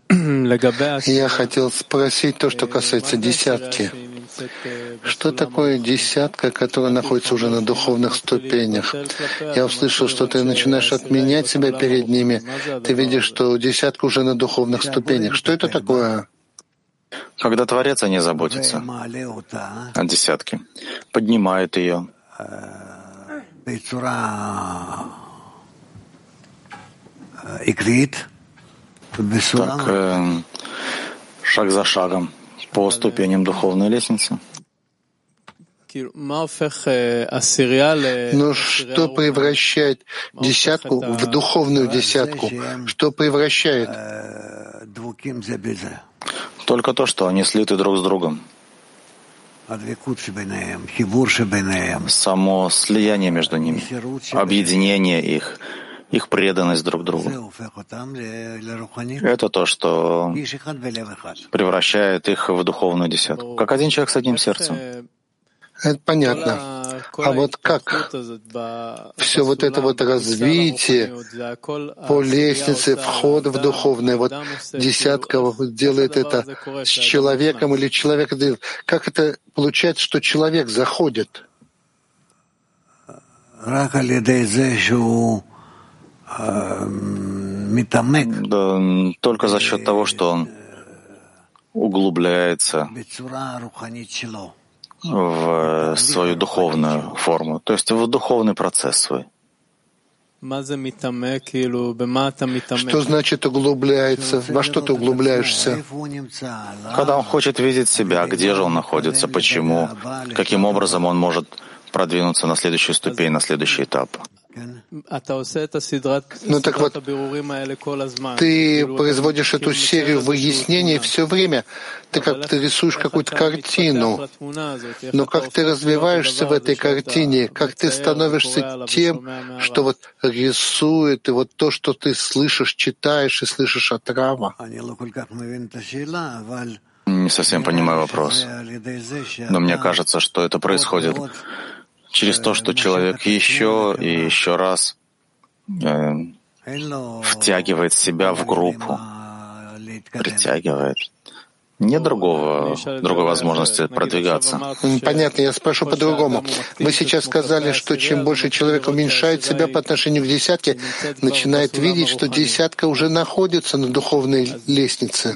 Я хотел спросить то, что касается десятки. Что такое десятка, которая находится уже на духовных ступенях? Я услышал, что ты начинаешь отменять себя перед ними. Ты видишь, что десятка уже на духовных ступенях. Что это такое? Когда Творец о ней заботится, о десятке, поднимает ее, так, э, шаг за шагом по ступеням духовной лестницы. Но что превращает десятку в духовную десятку? Что превращает? Только то, что они слиты друг с другом. Само слияние между ними, объединение их, их преданность друг другу. Это то, что превращает их в духовную десятку, как один человек с одним сердцем. Это понятно. А вот как все вот это вот развитие по лестнице входа в духовное, вот десятка делает это с человеком или человек, как это получается, что человек заходит? Да, только за счет того, что он углубляется в свою духовную форму, то есть в духовный процесс свой. Что значит углубляется? Во что ты углубляешься? Когда он хочет видеть себя, где же он находится, почему, каким образом он может продвинуться на следующую ступень, на следующий этап. Ну так вот, ты производишь эту серию выяснений все время. Ты как ты рисуешь какую-то картину. Но как ты развиваешься в этой картине, как ты становишься тем, что вот рисует, и вот то, что ты слышишь, читаешь и слышишь от Рава. Не совсем понимаю вопрос. Но мне кажется, что это происходит через то, что человек еще и еще раз э, втягивает себя в группу, притягивает. Нет другого, другой возможности продвигаться. Понятно, я спрошу по-другому. Вы сейчас сказали, что чем больше человек уменьшает себя по отношению к десятке, начинает видеть, что десятка уже находится на духовной лестнице.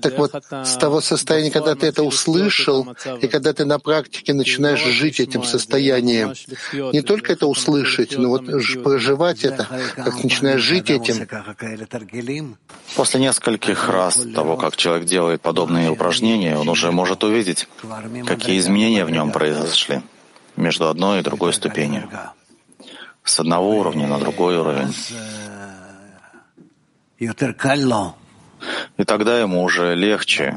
Так вот, с того состояния, когда ты это услышал, и когда ты на практике начинаешь жить этим состоянием, не только это услышать, но вот проживать это, как начинаешь жить этим. После нескольких раз того, как человек человек делает подобные упражнения, он уже может увидеть, какие изменения в нем произошли между одной и другой ступенью, с одного уровня на другой уровень. И тогда ему уже легче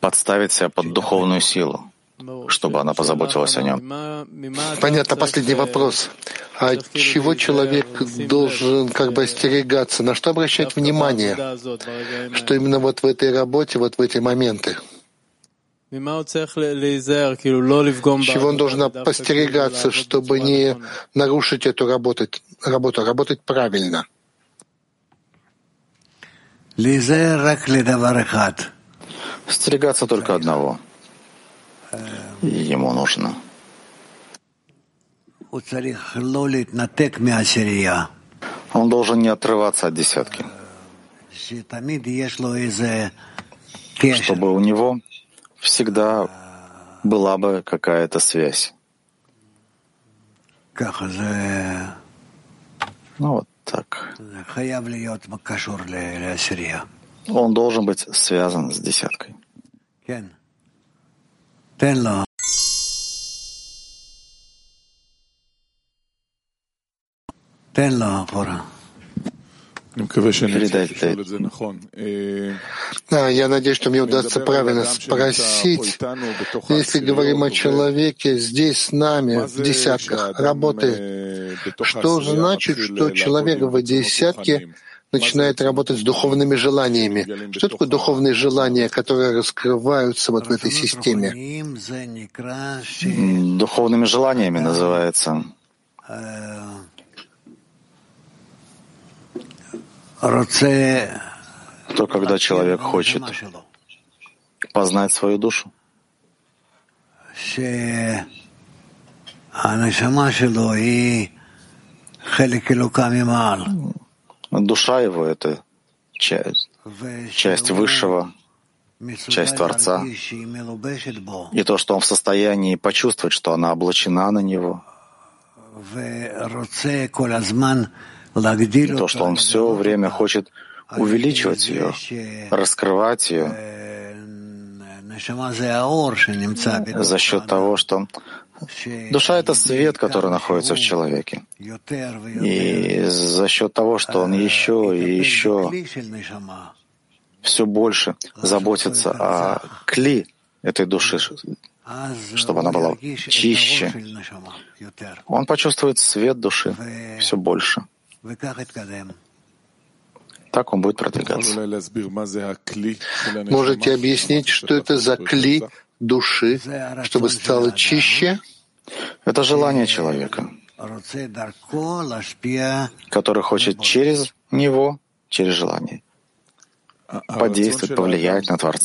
подставить себя под духовную силу, чтобы она позаботилась о нем. Понятно, последний вопрос. А чего человек должен как бы остерегаться? На что обращать внимание? Что именно вот в этой работе, вот в эти моменты? Чего он должен постерегаться, чтобы не нарушить эту работу, работу, работать правильно? Остерегаться только одного. Ему нужно он должен не отрываться от десятки, чтобы у него всегда была бы какая-то связь. Ну вот так. Он должен быть связан с десяткой. Я надеюсь, что мне удастся правильно спросить. Если говорим о человеке здесь с нами, в десятках работы, что значит, что человек в десятке начинает работать с духовными желаниями. Что такое духовные желания, которые раскрываются вот в этой системе? Духовными желаниями называется. То, когда человек хочет познать свою душу. Душа его — это часть, Высшего, часть Творца. И то, что он в состоянии почувствовать, что она облачена на него. И то, что он все время хочет увеличивать ее, раскрывать ее за счет того, что Душа — это свет, который находится в человеке. И за счет того, что он еще и еще все больше заботится о кли этой души, чтобы она была чище, он почувствует свет души все больше. Так он будет продвигаться. Можете объяснить, что это за кли души, чтобы стало чище? Это желание человека, который хочет через него, через желание, подействовать, повлиять на Творца.